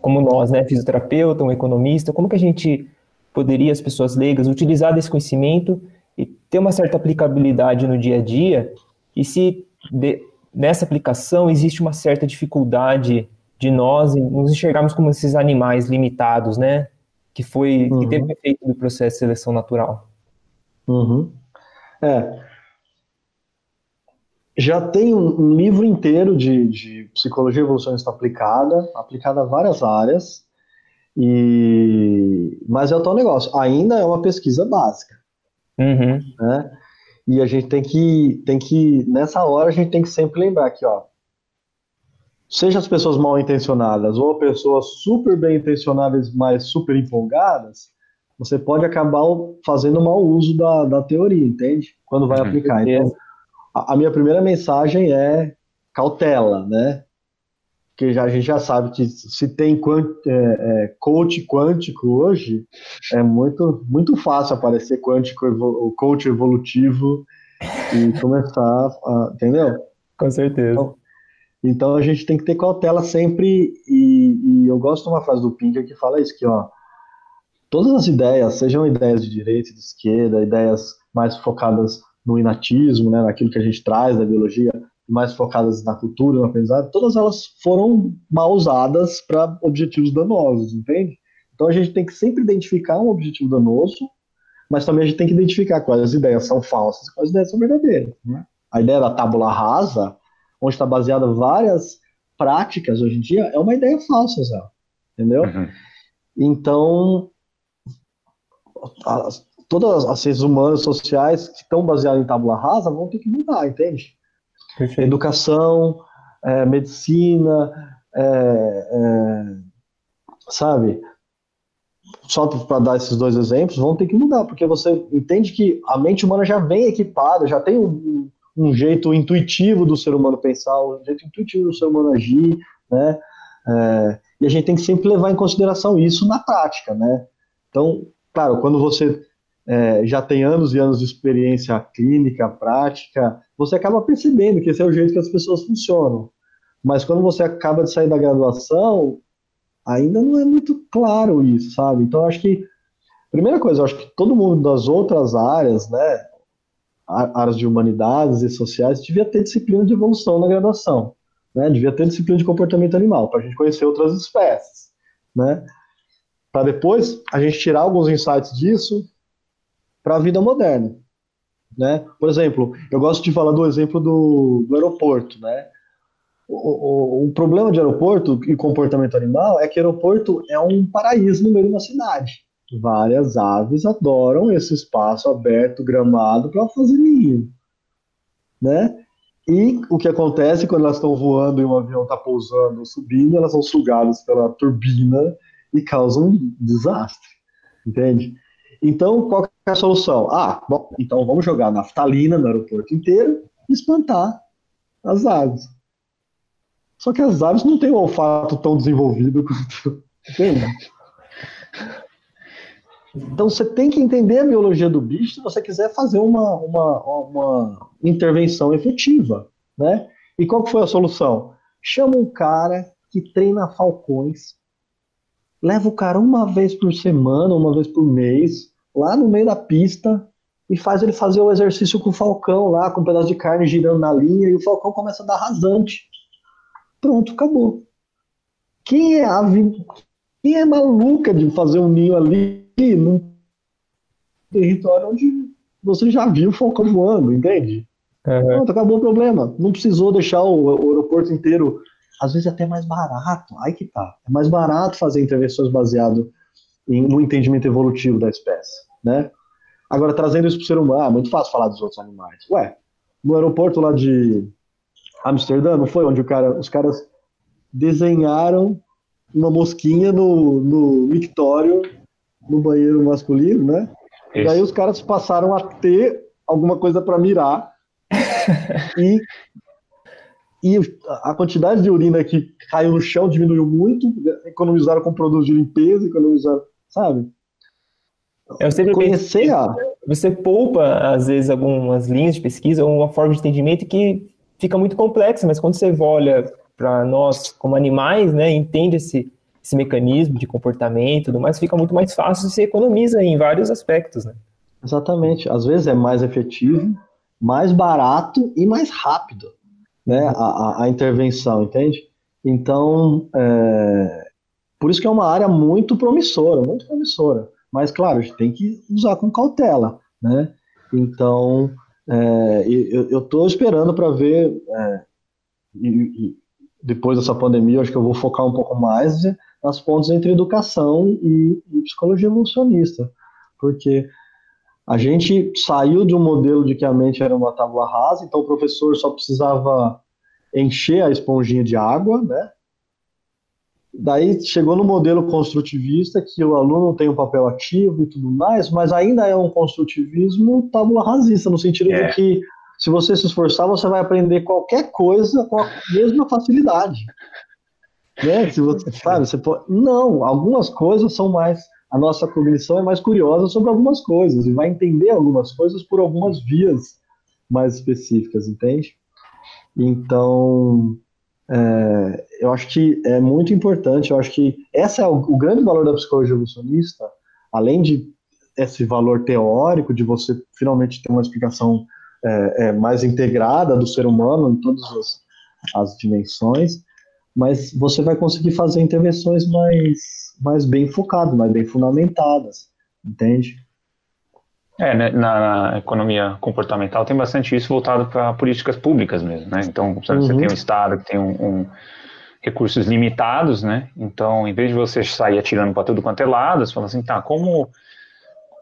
como nós, né? Fisioterapeuta, um economista, como que a gente poderia, as pessoas leigas, utilizar desse conhecimento e ter uma certa aplicabilidade no dia a dia e se de, nessa aplicação existe uma certa dificuldade de nós nos enxergarmos como esses animais limitados, né? Que foi uhum. que teve efeito do processo de seleção natural. Uhum. É. Já tem um, um livro inteiro de, de, psicologia evolucionista aplicada, aplicada a várias áreas, e mas é o tal negócio. Ainda é uma pesquisa básica, uhum. né? E a gente tem que, tem que, nessa hora, a gente tem que sempre lembrar que, ó, seja as pessoas mal intencionadas ou pessoas super bem intencionadas, mas super empolgadas, você pode acabar fazendo mau uso da, da teoria, entende? Quando vai aplicar. Então, a, a minha primeira mensagem é cautela, né? Porque já, a gente já sabe que se tem quant, é, é, coach quântico hoje, é muito, muito fácil aparecer quântico, o coach evolutivo e (laughs) começar a, entendeu? Com certeza. Então, então, a gente tem que ter cautela sempre, e, e, eu gosto de uma frase do Pinker que fala isso, que ó, todas as ideias, sejam ideias de direita de esquerda, ideias mais focadas no inatismo, né, naquilo que a gente traz da biologia, mais focadas na cultura, no aprendizado, todas elas foram mal usadas para objetivos danosos, entende? Então a gente tem que sempre identificar um objetivo danoso, mas também a gente tem que identificar quais as ideias são falsas e quais ideias são verdadeiras. Né? A ideia da tábula rasa, onde está baseada várias práticas hoje em dia, é uma ideia falsa, Zé. Entendeu? Uhum. Então, as, todas as ciências humanas sociais que estão baseadas em tábula rasa vão ter que mudar, entende? Perfeito. Educação, é, medicina, é, é, sabe? Só para dar esses dois exemplos, vão ter que mudar, porque você entende que a mente humana já vem equipada, já tem um, um jeito intuitivo do ser humano pensar, um jeito intuitivo do ser humano agir, né? É, e a gente tem que sempre levar em consideração isso na prática, né? Então, claro, quando você é, já tem anos e anos de experiência clínica, prática, você acaba percebendo que esse é o jeito que as pessoas funcionam. Mas quando você acaba de sair da graduação, ainda não é muito claro isso, sabe? Então, acho que, primeira coisa, acho que todo mundo das outras áreas, né, áreas de humanidades e sociais, devia ter disciplina de evolução na graduação, né? Devia ter disciplina de comportamento animal, para a gente conhecer outras espécies, né? Para depois a gente tirar alguns insights disso para a vida moderna. Né? Por exemplo, eu gosto de falar do exemplo do, do aeroporto. Né? O, o, o, problema de aeroporto e comportamento animal é que aeroporto é um paraíso no meio de uma cidade. Várias aves adoram esse espaço aberto, gramado, para fazer ninho. Né? E o que acontece quando elas estão voando e um avião está pousando ou subindo, elas são sugadas pela turbina e causam um desastre. Entende? Então, qual é a solução? Ah, bom, então vamos jogar naftalina no aeroporto inteiro e espantar as aves. Só que as aves não têm o olfato tão desenvolvido quanto. Entende? Então você tem que entender a biologia do bicho se você quiser fazer uma, uma, uma intervenção efetiva. Né? E qual foi a solução? Chama um cara que treina falcões, leva o cara uma vez por semana, uma vez por mês, lá no meio da pista e faz ele fazer o exercício com o Falcão lá, com um pedaço de carne girando na linha, e o Falcão começa a dar rasante. Pronto, acabou. Quem é ave, quem é maluca de fazer um ninho ali num território onde você já viu o Falcão voando, entende? Uhum. Pronto, acabou o problema. Não precisou deixar o, o aeroporto inteiro, às vezes até mais barato. Aí que tá. É mais barato fazer intervenções baseado no entendimento evolutivo da espécie, né? Agora, trazendo isso para o ser humano, é muito fácil falar dos outros animais. Ué, no aeroporto lá de Amsterdã, não foi onde cara, os caras desenharam uma mosquinha no, no mictório, no banheiro masculino, né? Isso. E aí os caras passaram a ter alguma coisa para mirar (laughs) e e a quantidade de urina que caiu no chão diminuiu muito, economizaram com produtos de limpeza, economizaram sabe? Eu sempre conhecer a... Você poupa, às vezes, algumas linhas de pesquisa ou uma forma de entendimento que fica muito complexa, mas quando você olha para nós como animais, né, entende esse, esse mecanismo de comportamento e tudo mais, fica muito mais fácil e você economiza em vários aspectos, né? Exatamente. Às vezes é mais efetivo, mais barato e mais rápido, né, a, a, a intervenção, entende? Então, é, por isso que é uma área muito promissora, muito promissora. Mas, claro, a gente tem que usar com cautela, né? Então, é, eu estou esperando para ver, é, e, e depois dessa pandemia, acho que eu vou focar um pouco mais nas pontes entre educação e, e psicologia evolucionista, porque a gente saiu de um modelo de que a mente era uma tábua rasa, então o professor só precisava encher a esponjinha de água, né? Daí chegou no modelo construtivista, que o aluno tem um papel ativo e tudo mais, mas ainda é um construtivismo tábula rasista, no sentido é. de que se você se esforçar, você vai aprender qualquer coisa com a mesma facilidade. (laughs) Né? Se você sabe, você pode... Não, algumas coisas são mais. A nossa cognição é mais curiosa sobre algumas coisas e vai entender algumas coisas por algumas vias mais específicas, entende? Então, é, eu acho que é muito importante, eu acho que esse é o, o, grande valor da psicologia evolucionista, além de esse valor teórico, de você finalmente ter uma explicação é, é, mais integrada do ser humano em todas as, as dimensões, mas você vai conseguir fazer intervenções mais, mais bem focadas, mais bem fundamentadas, entende? É, né, na, na, economia comportamental tem bastante isso voltado para políticas públicas mesmo, né? Então, você uhum. tem um Estado que tem um, um, recursos limitados, né? Então, em vez de você sair atirando para tudo quanto é lado, você fala assim, tá, como...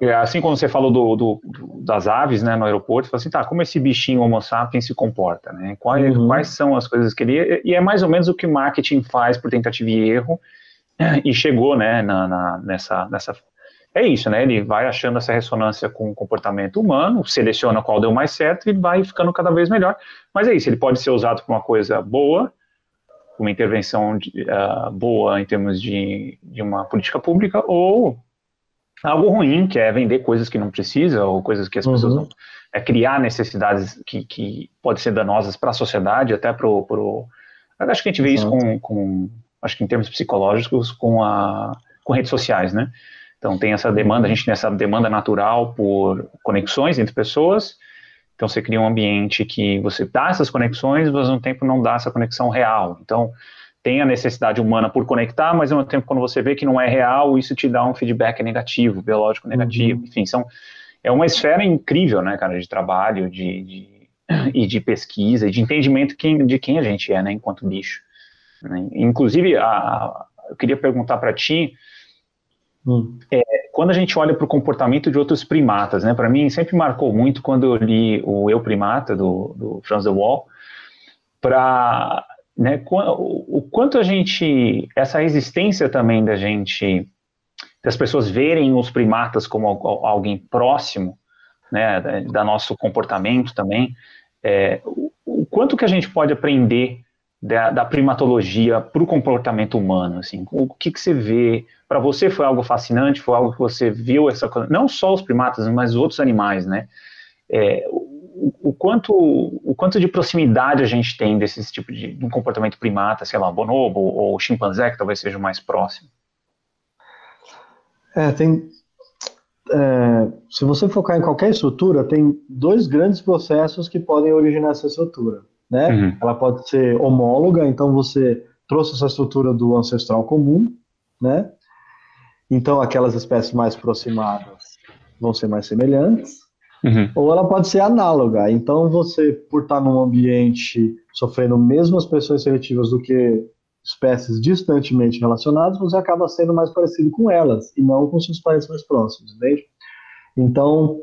É, assim como você falou do, do, das aves, né, no aeroporto, você fala assim, tá, como esse bichinho homo sapiens se comporta, né? Quais, uhum. quais são as coisas que ele... E é mais ou menos o que o marketing faz por tentativa e erro, e chegou, né, na, na, nessa, nessa é isso, né? Ele vai achando essa ressonância com o comportamento humano, seleciona qual deu mais certo e vai ficando cada vez melhor. Mas é isso, ele pode ser usado para uma coisa boa, uma intervenção de, uh, boa em termos de, de uma política pública, ou algo ruim, que é vender coisas que não precisa, ou coisas que as uhum. pessoas não. É criar necessidades que, que podem ser danosas para a sociedade, até para o. Pro... Acho que a gente vê isso com, com. Acho que em termos psicológicos, com, a, com redes sociais, né? Então tem essa demanda, a gente tem essa demanda natural por conexões entre pessoas. Então você cria um ambiente que você dá essas conexões, mas ao mesmo tempo não dá essa conexão real. Então tem a necessidade humana por conectar, mas ao mesmo tempo quando você vê que não é real, isso te dá um feedback negativo, biológico negativo. Uhum. Enfim, são, é uma esfera incrível, né, cara, de trabalho, de, de (clears throat) e de pesquisa, e de entendimento quem, de quem a gente é, né, enquanto bicho. Né? Inclusive, a, eu queria perguntar para ti, Hum. É, quando a gente olha para o comportamento de outros primatas, né, para mim sempre marcou muito quando eu li o Eu Primata do, do Franz de Waal, para né, o, quanto a gente essa resistência também da gente das pessoas verem os primatas como alguém próximo, né, da, da nosso comportamento também, é, o, o, quanto que a gente pode aprender da, da primatologia para o comportamento humano, assim, o que que você vê para você foi algo fascinante, foi algo que você viu essa coisa, não só os primatas, mas outros animais, né? É, o, o, quanto, o quanto de proximidade a gente tem desse tipo de, de um comportamento primata, sei lá, bonobo ou chimpanzé, que talvez seja o mais próximo? É, tem. É, se você focar em qualquer estrutura, tem dois grandes processos que podem originar essa estrutura. Né? Uhum. Ela pode ser homóloga, então você trouxe essa estrutura do ancestral comum, né? Então, aquelas espécies mais aproximadas vão ser mais semelhantes. Uhum. Ou ela pode ser análoga. Então, você, por estar num ambiente sofrendo mesmas pressões seletivas do que espécies distantemente relacionadas, você acaba sendo mais parecido com elas e não com seus parentes mais próximos, entende? Então,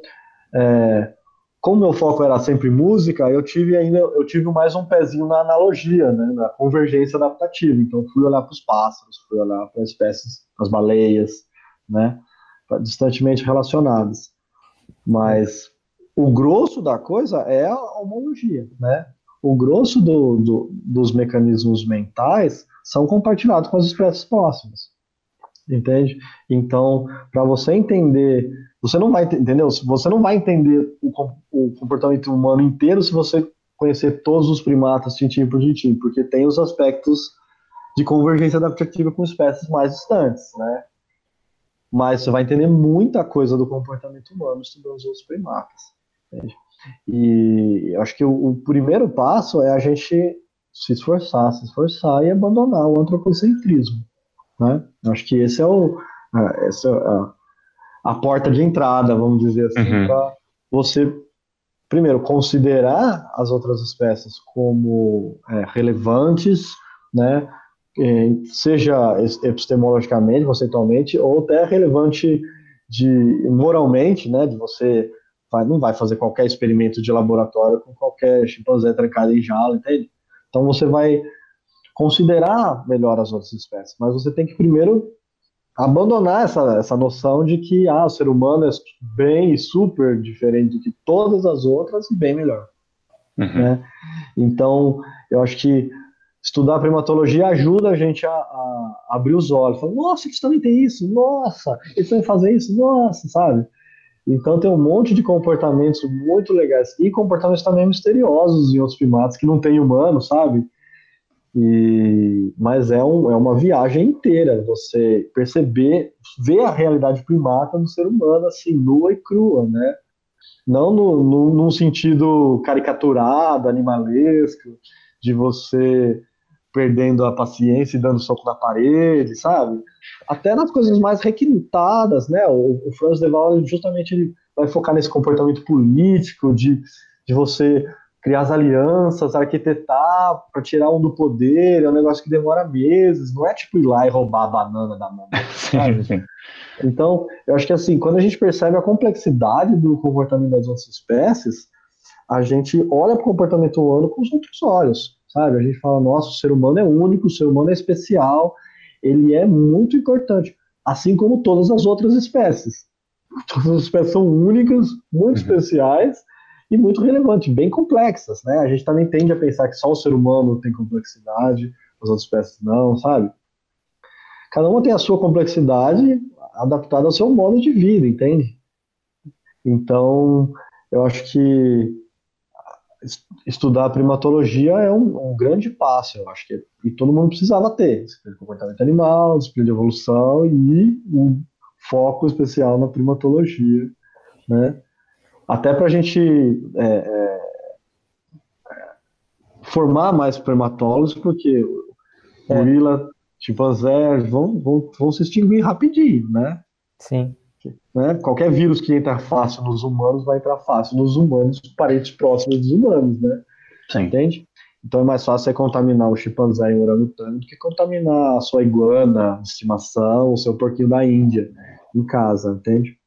é, como meu foco era sempre música, eu tive ainda eu tive mais um pezinho na analogia, né, na convergência adaptativa. Então, fui olhar para os pássaros, fui olhar para espécies as baleias, né, distantemente relacionadas. Mas o grosso da coisa é a homologia, né? O grosso do, do, dos mecanismos mentais são compartilhados com as espécies próximas, entende? Então, para você entender, você não vai entendeu? Você não vai entender o, o comportamento humano inteiro se você conhecer todos os primatas tintim por tintim, porque tem os aspectos de convergência adaptativa com espécies mais distantes, né? Mas você vai entender muita coisa do comportamento humano estudando os outros primatas. Entende? E acho que o, o, primeiro passo é a gente se esforçar, se esforçar e abandonar o antropocentrismo. Né? Acho que esse é o, é, essa é a, a, porta de entrada, vamos dizer assim, uhum. para você primeiro considerar as outras espécies como é, relevantes, né? seja epistemologicamente, conceitualmente, ou até relevante de moralmente, né, de você vai, não vai fazer qualquer experimento de laboratório com qualquer chimpanzé trancado em jaula, entende? Então você vai considerar melhor as outras espécies, mas você tem que primeiro abandonar essa, essa noção de que ah, o ser humano é bem e super diferente de todas as outras e bem melhor. Uhum. Né? Então, eu acho que estudar primatologia ajuda a gente a, a abrir os olhos. Nossa, eles também tem isso, nossa, eles também fazem isso, nossa, sabe? Então tem um monte de comportamentos muito legais e comportamentos também misteriosos em outros primatas que não tem humano, sabe? E, mas é, um, é uma viagem inteira você perceber, ver a realidade primata do ser humano assim, nua e crua, né? Não no, no, num sentido caricaturado, animalesco, de você perdendo a paciência e dando soco na parede, sabe? Até nas coisas mais requintadas, né? O, o Franz de Waal justamente ele vai focar nesse comportamento político de, de você criar as alianças, arquitetar para tirar um do poder, é um negócio que demora meses, não é tipo ir lá e roubar a banana da mão. (laughs) Sim, sim. Então, eu acho que assim, quando a gente percebe a complexidade do comportamento das outras espécies, a gente olha para o comportamento humano com os outros olhos, sabe? A gente fala, nossa, o ser humano é único, o ser humano é especial, ele é muito importante, assim como todas as outras espécies. (laughs) Todas as espécies são únicas, muito uhum. especiais, e muito relevantes, bem complexas, né? A gente também tende a pensar que só o ser humano tem complexidade, as outras espécies não, sabe? Cada uma tem a sua complexidade adaptada ao seu modo de vida, entende? Então, eu acho que estudar primatologia é um, um, grande passo, eu acho que e todo mundo precisava ter de comportamento animal, disciplina de evolução e um foco especial na primatologia, né? Até para a gente é, é, formar mais primatólogos, porque é. gorila, chimpanzé vão, vão, vão se extinguir rapidinho, né? Sim. Né? Qualquer vírus que entra fácil nos humanos vai entrar fácil nos humanos, parentes próximos dos humanos, né? Sim. Entende? Então é mais fácil você contaminar o chimpanzé em orangotango do que contaminar a sua iguana estimação, o seu porquinho da Índia em casa, entende?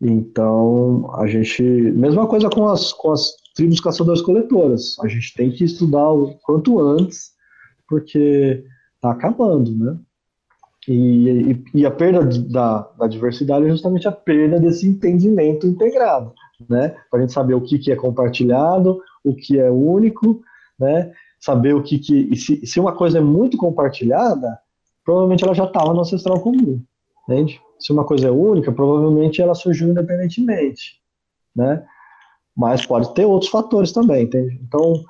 Então, a gente. Mesma coisa com as, com as tribos caçadores-coletoras. A gente tem que estudar o quanto antes, porque está acabando, né? E, e, e, a perda da, da diversidade é justamente a perda desse entendimento integrado, né? Para a gente saber o que, que é compartilhado, o que é único, né? Saber o que. que se, se uma coisa é muito compartilhada, provavelmente ela já estava no ancestral comum, entende? Se uma coisa é única, provavelmente ela surgiu independentemente, né? Mas pode ter outros fatores também, entende? Então,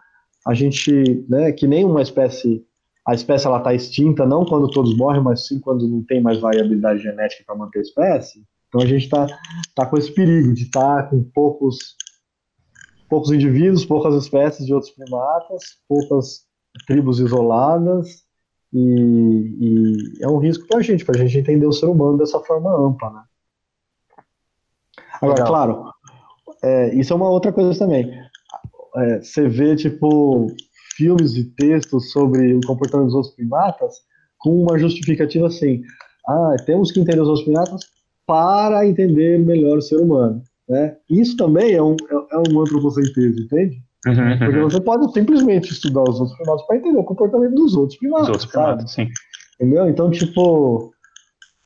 a gente, né, que nem uma espécie, a espécie ela está extinta não quando todos morrem, mas sim quando não tem mais variabilidade genética para manter a espécie. Então a gente está tá com esse perigo de estar tá com poucos poucos indivíduos, poucas espécies de outros primatas, poucas tribos isoladas, e, e é um risco para a gente, para a gente entender o ser humano dessa forma ampla, né? Agora, Legal. claro, é, isso é uma outra coisa também. É, você vê, tipo, filmes e textos sobre o comportamento dos outros primatas com uma justificativa assim, ah, temos que entender os outros primatas para entender melhor o ser humano, né? Isso também é um, é, é um antropocentrismo, entende? Uhum, Porque uhum. você pode simplesmente estudar os outros primatas para entender o comportamento dos outros primatas. Outros primatas, sim. Entendeu? Então, tipo,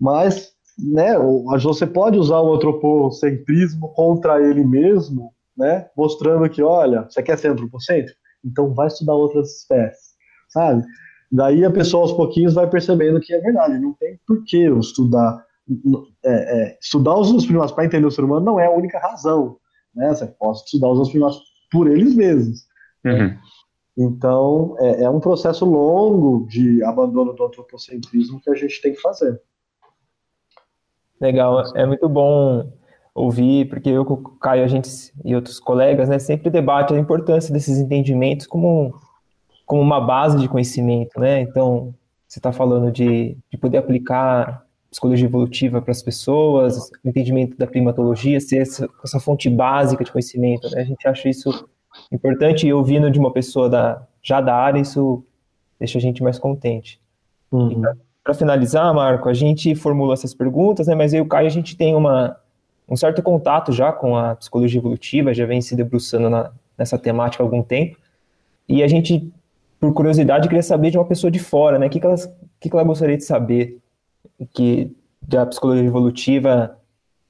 mas, né, você pode usar o antropocentrismo contra ele mesmo, né, mostrando que, olha, você quer ser antropocêntrico? Então vai estudar outras espécies, sabe? Daí a pessoa aos pouquinhos vai percebendo que é verdade, não tem por que eu estudar. É, é, estudar os outros primatas para entender o ser humano não é a única razão. Né? Você pode estudar os outros primatas por eles mesmos. Uhum. Então, é, é, um processo longo de abandono do antropocentrismo que a gente tem que fazer. Legal, é muito bom ouvir, porque eu, o Caio, a gente e outros colegas, né, sempre debate a importância desses entendimentos como, como uma base de conhecimento, né? Então, você está falando de, de poder aplicar psicologia evolutiva para as pessoas, o entendimento da primatologia, ser essa, essa fonte básica de conhecimento. Né? A gente acha isso importante e ouvindo de uma pessoa da, já da área, isso deixa a gente mais contente. Uhum. Para finalizar, Marco, a gente formula essas perguntas, né, mas eu e o Caio, a gente tem uma, um certo contato já com a psicologia evolutiva, já vem se debruçando na, nessa temática há algum tempo, e a gente por curiosidade, queria saber de uma pessoa de fora, né? O que, que, ela, que, que ela gostaria de saber que, da psicologia evolutiva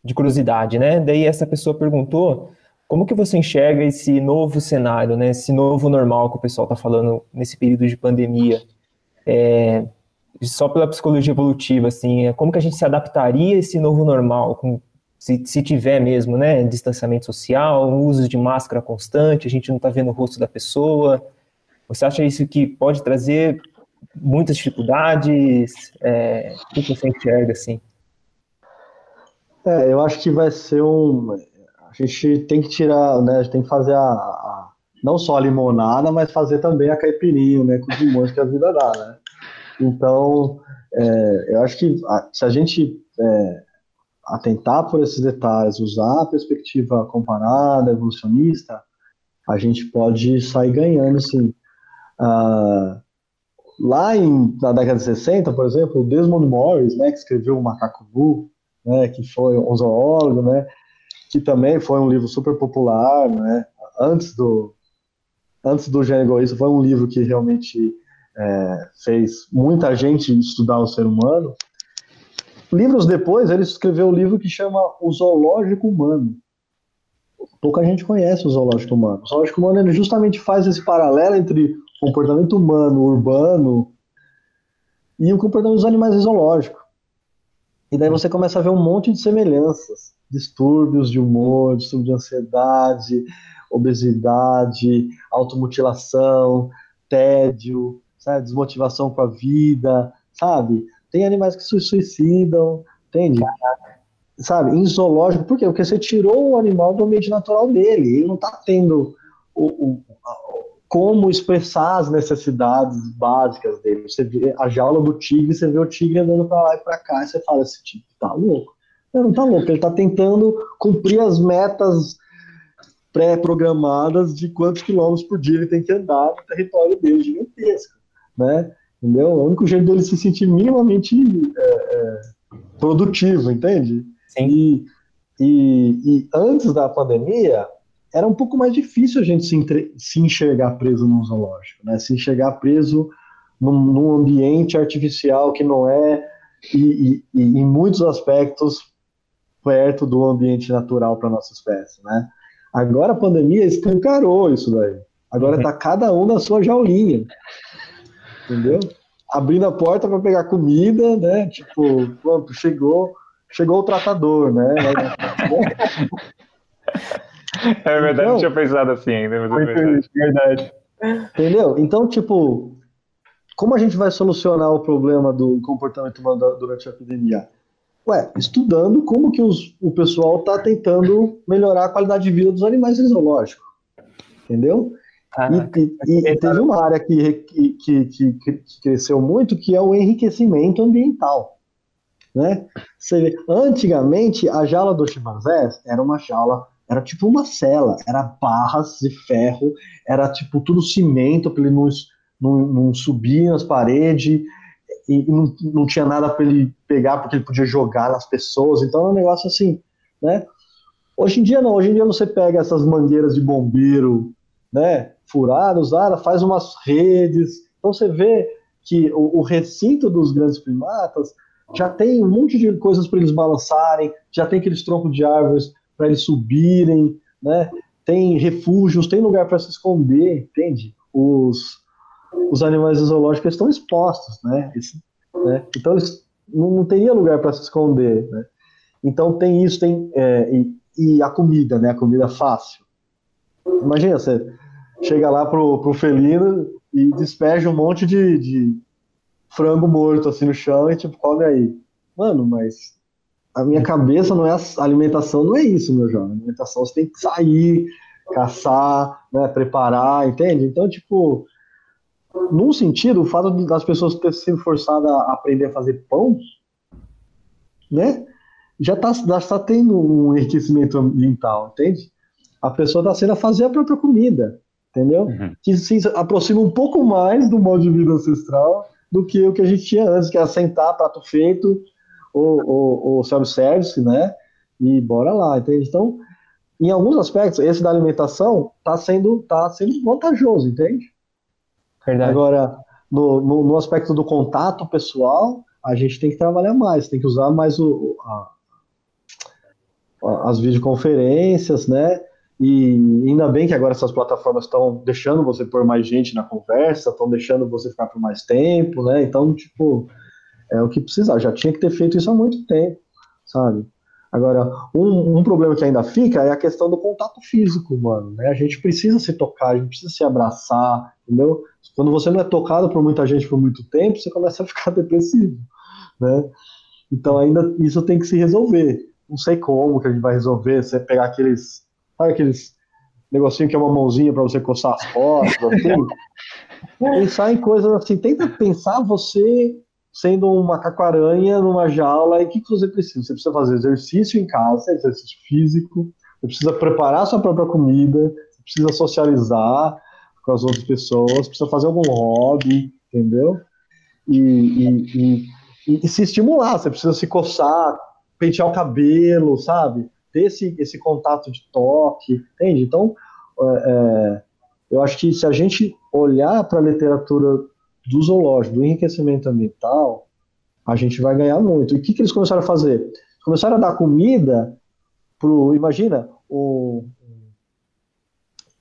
de curiosidade, né? Daí essa pessoa perguntou como que você enxerga esse novo cenário, né? Esse novo normal que o pessoal está falando nesse período de pandemia. É, só pela psicologia evolutiva, assim, é como que a gente se adaptaria a esse novo normal, com, se, se tiver mesmo, né, distanciamento social, uso de máscara constante, a gente não está vendo o rosto da pessoa. Você acha isso que pode trazer muitas dificuldades? É, o que você enxerga, assim? É, eu acho que vai ser um. A gente tem que tirar, né? A gente tem que fazer a, a não só a limonada, mas fazer também a caipirinha, né? Com os limões que a vida dá, né? Então, é, eu acho que se a gente é, atentar por esses detalhes, usar a perspectiva comparada, evolucionista, a gente pode sair ganhando, sim. Ah, lá em, na década de 60, por exemplo, o Desmond Morris, né, que escreveu O Macaco Blue, né, que foi um zoólogo, né, que também foi um livro super popular, né, antes do antes do Gênero Egoísta, foi um livro que realmente é, fez muita gente estudar o ser humano. Livros depois, ele escreveu um livro que chama O Zoológico Humano. Pouca gente conhece o zoológico humano. O zoológico humano ele justamente faz esse paralelo entre comportamento humano, urbano, e o comportamento dos animais zoológicos. E daí você começa a ver um monte de semelhanças, distúrbios de humor, distúrbios de ansiedade, obesidade, automutilação, tédio, sabe? desmotivação com a vida, sabe? Tem animais que se suicidam, entende? Sabe? Em zoológico, por quê? Porque você tirou o animal do ambiente natural dele, ele não está tendo o, o, como expressar as necessidades básicas dele. Você vê a jaula do tigre, você vê o tigre andando para lá e para cá, e você fala, esse tigre tá louco. Ele não tá louco, ele está tentando cumprir as metas pré-programadas de quantos quilômetros por dia ele tem que andar no território dele gigantesco né? Entendeu? O único jeito dele se sentir minimamente é, é, produtivo, entende? Sim. E, e, e, antes da pandemia, era um pouco mais difícil a gente se, entre, se enxergar preso num zoológico, né? Se enxergar preso num, num ambiente artificial que não é, e, e, e, em muitos aspectos, perto do ambiente natural para nossa espécie, né? Agora a pandemia escancarou isso daí. Agora está uhum. cada um na sua jaulinha entendeu? Abrindo a porta para pegar comida, né? Tipo, pronto, chegou, chegou o tratador, né? (laughs) É verdade, então, não tinha pensado assim ainda, mas é verdade. verdade. Entendeu? Então, tipo, como a gente vai solucionar o problema do comportamento humano durante a epidemia? Ué, estudando como que os, o pessoal está tentando melhorar a qualidade de vida dos animais zoológicos. Entendeu? Ah, e, e, e, teve uma área que, que, que, que, cresceu muito, que é o enriquecimento ambiental. Né? Vê, antigamente, a jaula do chimpanzé era uma jaula, era tipo uma cela, era barras de ferro, era tipo tudo cimento para ele não, não, não, subir nas paredes, e não, não tinha nada para ele pegar, porque ele podia jogar nas pessoas, então era um negócio assim, né? Hoje em dia não, hoje em dia você pega essas mangueiras de bombeiro, né, furados, ah, faz umas redes. Então você vê que o, o recinto dos grandes primatas já tem um monte de coisas para eles balançarem, já tem aqueles troncos de árvores para eles subirem, né? Tem refúgios, tem lugar para se esconder, entende? Os, os animais zoológicos estão expostos, né? Esse, né? Então eles não, não teria lugar para se esconder, né? Então tem isso, tem é, e, e, a comida, né? A comida fácil. Imagina você chega lá pro, pro felino e despeja um monte de, de frango morto assim no chão e tipo, come aí. Mano, mas a minha cabeça não é a alimentação, não é isso, meu jovem. alimentação você tem que sair, caçar, né, preparar, entende? Então, tipo, num sentido, o fato das pessoas terem sido forçadas a aprender a fazer pão, né, já está já tá tendo um enriquecimento ambiental, entende? A pessoa está sendo a fazer a própria comida entendeu? Uhum. Que se aproxima um pouco mais do modo de vida ancestral do que o que a gente tinha antes, que era sentar, prato feito, ou, ou, ou self-service, né? E bora lá, entende? Então, em alguns aspectos, esse da alimentação está sendo, tá sendo vantajoso, entende? Verdade. Agora, no, no, no, aspecto do contato pessoal, a gente tem que trabalhar mais, tem que usar mais o, a, as videoconferências, né? E ainda bem que agora essas plataformas estão deixando você pôr mais gente na conversa, estão deixando você ficar por mais tempo, né? Então, tipo, é o que precisar. Já tinha que ter feito isso há muito tempo, sabe? Agora, um, um, problema que ainda fica é a questão do contato físico, mano. Né? A gente precisa se tocar, a gente precisa se abraçar, entendeu? Quando você não é tocado por muita gente por muito tempo, você começa a ficar (laughs) depressivo, né? Então ainda isso tem que se resolver. Não sei como que a gente vai resolver, você pegar aqueles, sabe aqueles negocinho que é uma mãozinha para você coçar as costas, assim. (laughs) pensar em coisas assim, tenta pensar você sendo um macaco-aranha numa jaula, e o que, que você precisa? Você precisa fazer exercício em casa, exercício físico, você precisa preparar sua própria comida, você precisa socializar com as outras pessoas, precisa fazer algum hobby, entendeu? E, e, e, e se estimular, você precisa se coçar, pentear o cabelo, sabe? Ter esse, esse contato de toque, entende? Então, é, é eu acho que se a gente olhar para a literatura do zoológico, do enriquecimento ambiental, a gente vai ganhar muito. E o que, que eles começaram a fazer? Começaram a dar comida pro, imagina, o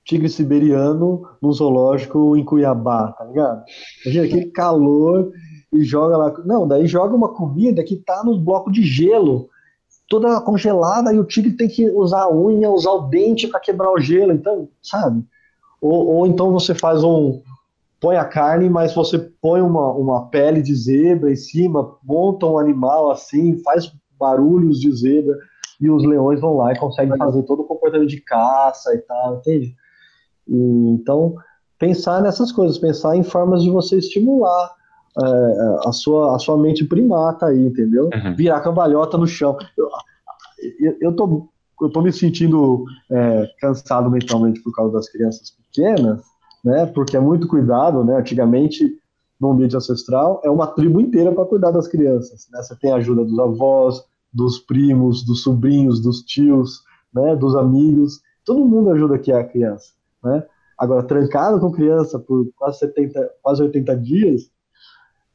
tigre siberiano no zoológico em Cuiabá, tá ligado? Imagina aquele calor e joga lá. Não, daí joga uma comida que tá num bloco de gelo, toda congelada, e o tigre tem que usar a unha, usar o dente para quebrar o gelo, então, sabe? Ou, ou então você faz um, põe a carne, mas você põe uma, uma pele de zebra em cima, monta um animal assim, faz barulhos de zebra, e os leões vão lá e conseguem fazer todo o comportamento de caça e tal, entende? E, então, pensar nessas coisas, pensar em formas de você estimular é, a, sua, a sua mente primata aí, entendeu? Uhum. Virar cambalhota no chão. Eu, eu, eu, tô, eu tô me sentindo é, cansado mentalmente por causa das crianças pequenas, né? Porque é muito cuidado, né? Antigamente, no ambiente ancestral, é uma tribo inteira para cuidar das crianças. Né? Você tem a ajuda dos avós, dos primos, dos sobrinhos, dos tios, né? Dos amigos. Todo mundo ajuda aqui a criança, né? Agora, trancado com criança por quase 70, quase 80 dias,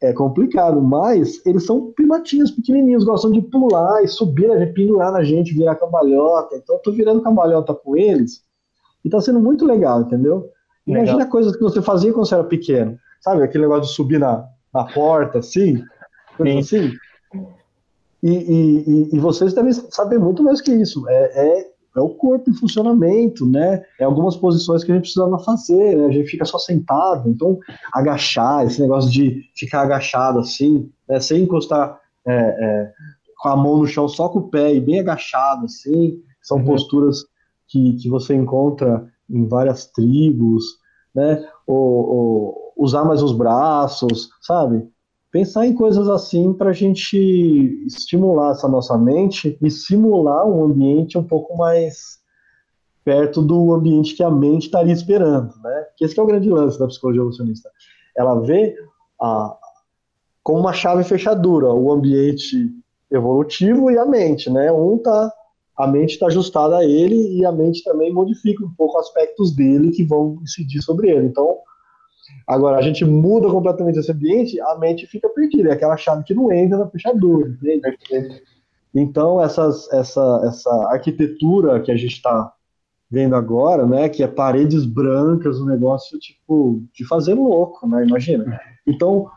é complicado, mas eles são primatinhos pequenininhos, gostam de pular e subir, né, pendurar na gente, virar cambalhota. Então, eu tô virando cambalhota com eles e tá sendo muito legal, entendeu? Imagina Legal. coisas que você fazia quando você era pequeno. Sabe, aquele negócio de subir na, na porta, assim, coisa assim. E, e, e, vocês devem saber muito mais que isso. É, é, é, o corpo em funcionamento, né? É algumas posições que a gente precisava fazer, né? A gente fica só sentado. Então, agachar, esse negócio de ficar agachado assim, né? sem encostar é, é, com a mão no chão, só com o pé e bem agachado, assim, são uhum. posturas que, que você encontra em várias tribos, né? Ou, ou usar mais os braços, sabe? Pensar em coisas assim para a gente estimular essa nossa mente e simular um ambiente um pouco mais perto do ambiente que a mente estaria esperando, né? Que esse que é o grande lance da psicologia evolucionista. Ela vê a, com uma chave fechadura o ambiente evolutivo e a mente, né? Um tá a mente está ajustada a ele e a mente também modifica um pouco aspectos dele que vão incidir sobre ele. Então, agora a gente muda completamente esse ambiente, a mente fica perdida, é aquela chave que não entra na fechadura, entende? Então, essas, essa, essa arquitetura que a gente está vendo agora, né, que é paredes brancas, um negócio tipo de fazer louco, né? Imagina. Então,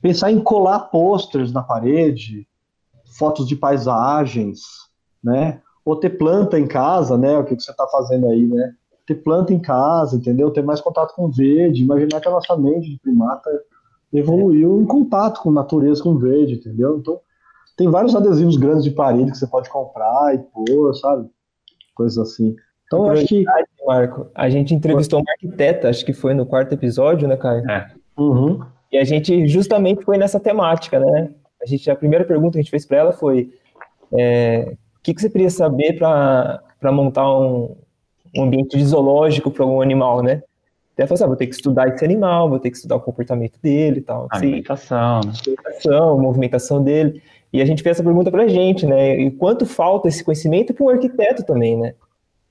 pensar em colar posters na parede, fotos de paisagens, né? Ou ter planta em casa, né? O que, que você está fazendo aí, né? Ter planta em casa, entendeu? Ter mais contato com o verde, imaginar que a nossa mente de primata evoluiu em contato com natureza, com verde, entendeu? Então, tem vários adesivos grandes de parede que você pode comprar e pôr, sabe? Coisas assim. Então, eu acho que. Marco, a gente entrevistou uma arquiteta, acho que foi no quarto episódio, né, Caio? É. Uhum. E a gente justamente foi nessa temática, né? A, gente, a primeira pergunta que a gente fez para ela foi: é, que, que você precisa saber para montar um, um ambiente zoológico para um animal, né? Até falar, assim, ah, vou ter que estudar esse animal, vou ter que estudar o comportamento dele e tal. A alimentação. Né? Alimentação, movimentação dele. E a gente fez essa pergunta para a gente, né? E quanto falta esse conhecimento para um arquiteto também, né?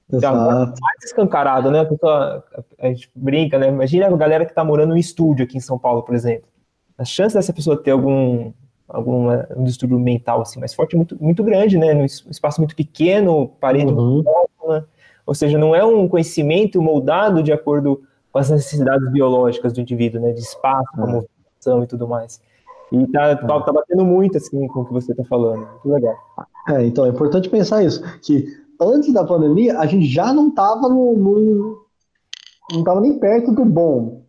Então, mais escancarado, né? A, pessoa, a gente brinca, né? Imagina a galera que está morando no estúdio aqui em São Paulo, por exemplo. A chance dessa pessoa ter algum algum um distúrbio mental assim mais forte muito muito grande, né? Num espaço muito pequeno, parede uhum. próxima, ou seja, não é um conhecimento moldado de acordo com as necessidades biológicas do indivíduo, né? De espaço, com a movimentação e tudo mais. E tá, tá, tá batendo muito assim com o que você está falando. Muito legal. É, então é importante pensar isso, que antes da pandemia a gente já não estava no, no, não estava nem perto do bom,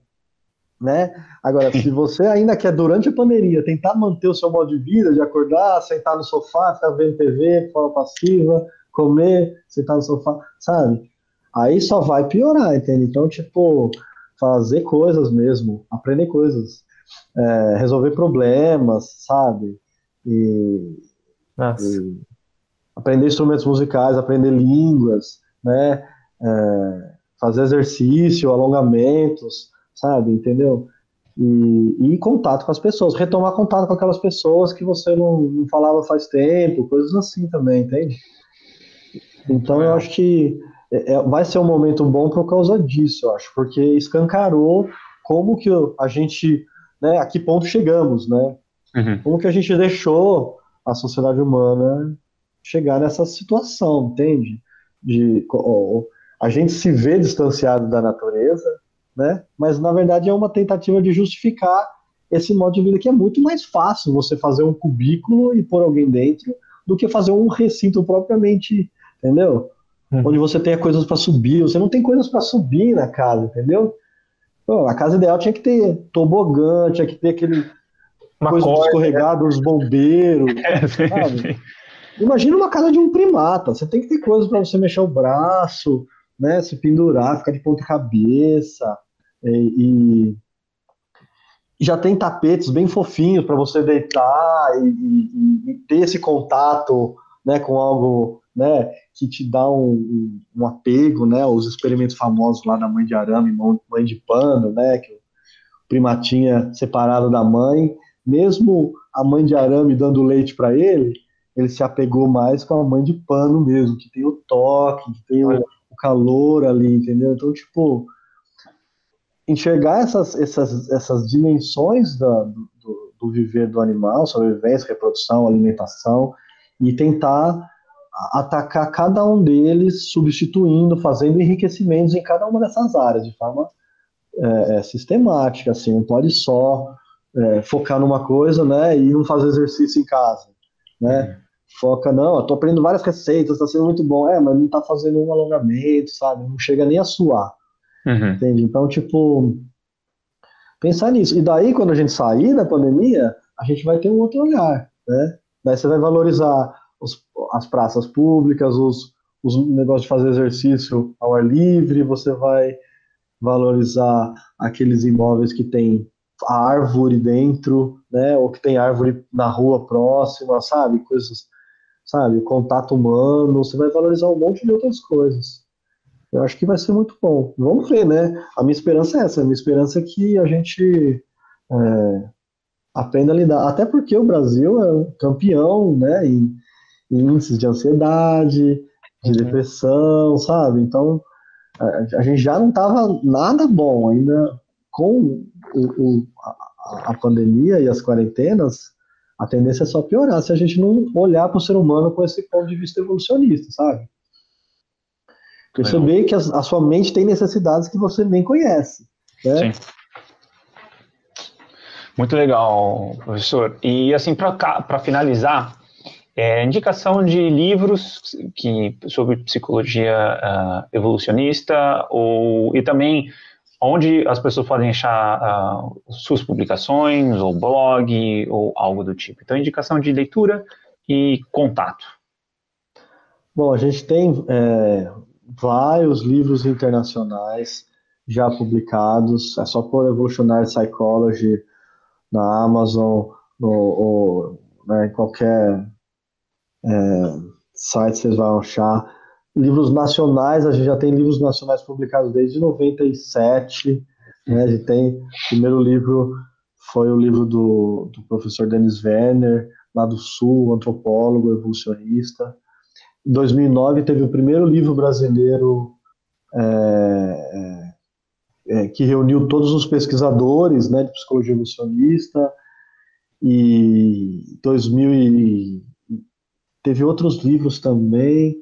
né? Agora, se você ainda quer durante a pandemia tentar manter o seu modo de vida, de acordar, sentar no sofá, ficar vendo TV, forma passiva, comer, sentar no sofá, sabe? Aí só vai piorar, entende? Então, tipo, fazer coisas mesmo, aprender coisas é, resolver problemas, sabe? E, e, aprender instrumentos musicais, aprender línguas, né? É, fazer exercício, alongamentos, sabe? Entendeu? E, e contato com as pessoas, retomar contato com aquelas pessoas que você não, não falava faz tempo, coisas assim também, entende? Então eu acho que é, é vai ser um momento bom por causa disso, eu acho, porque escancarou como que a gente né, a que ponto chegamos, né? Uhum. Como que a gente deixou a sociedade humana chegar nessa situação, entende? De ó, a gente se vê distanciado da natureza, né? Mas na verdade é uma tentativa de justificar esse modo de vida que é muito mais fácil você fazer um cubículo e pôr alguém dentro do que fazer um recinto propriamente, entendeu? Uhum. Onde você tem coisas para subir, você não tem coisas para subir na casa, entendeu? Pô, a casa ideal tinha que ter tobogã, tinha que ter aquele uma coisa corda, escorregado, né? os bombeiros. (laughs) É, sabe? Imagina uma casa de um primata. Você tem que ter coisas para você mexer o braço, né? Se pendurar, ficar de ponta cabeça. E, e, já tem tapetes bem fofinhos para você deitar e, e, e, ter esse contato né, com algo né, que te dá um, um, apego, né, os experimentos famosos lá da mãe de arame, mãe de pano, né, que o primatinha separado da mãe, mesmo a mãe de arame dando leite para ele, ele se apegou mais com a mãe de pano mesmo, que tem o toque, que tem o, o calor ali, entendeu? Então, tipo, enxergar essas, essas, essas dimensões da, do, do viver do animal, sobrevivência, reprodução, alimentação, e tentar atacar cada um deles, substituindo, fazendo enriquecimentos em cada uma dessas áreas, de forma é, é, sistemática, assim, não pode só é, focar numa coisa, né, e não fazer exercício em casa, né, uhum. foca, não, eu tô aprendendo várias receitas, tá sendo muito bom, é, mas não tá fazendo um alongamento, sabe, não chega nem a suar, uhum. entende, então, tipo, pensar nisso, e daí, quando a gente sair da pandemia, a gente vai ter um outro olhar, né, daí você vai valorizar os, as praças públicas, os, os negócios de fazer exercício ao ar livre, você vai valorizar aqueles imóveis que tem árvore dentro, né, ou que tem árvore na rua próxima, sabe, coisas, sabe, contato humano, você vai valorizar um monte de outras coisas. Eu acho que vai ser muito bom. Vamos ver, né? A minha esperança é essa. A minha esperança é que a gente é, aprenda a lidar. Até porque o Brasil é campeão, né, em, índices de ansiedade, de uhum. depressão, sabe? Então, a, a gente já não estava nada bom ainda com o, o, a, a, pandemia e as quarentenas, a tendência é só piorar se a gente não olhar para o ser humano com esse ponto de vista evolucionista, sabe? Perceber que a, a, sua mente tem necessidades que você nem conhece. Né? Sim. Muito legal, professor. E assim, para finalizar, é, indicação de livros que, sobre psicologia uh, evolucionista ou, e também onde as pessoas podem achar uh, suas publicações, ou blog, ou algo do tipo. Então, indicação de leitura e contato. Bom, a gente tem é, vários livros internacionais já publicados. É só pôr Evolutionary Psychology na Amazon ou, ou né, em qualquer é, sites vocês vão achar. Livros nacionais, a gente já tem livros nacionais publicados desde 97. Né? A gente tem, o primeiro livro foi o livro do, do professor Denis Werner, lá do Sul, antropólogo, evolucionista. Em 2009 teve o primeiro livro brasileiro é, é, é, que reuniu todos os pesquisadores né, de psicologia evolucionista. E 2000 e, teve outros livros também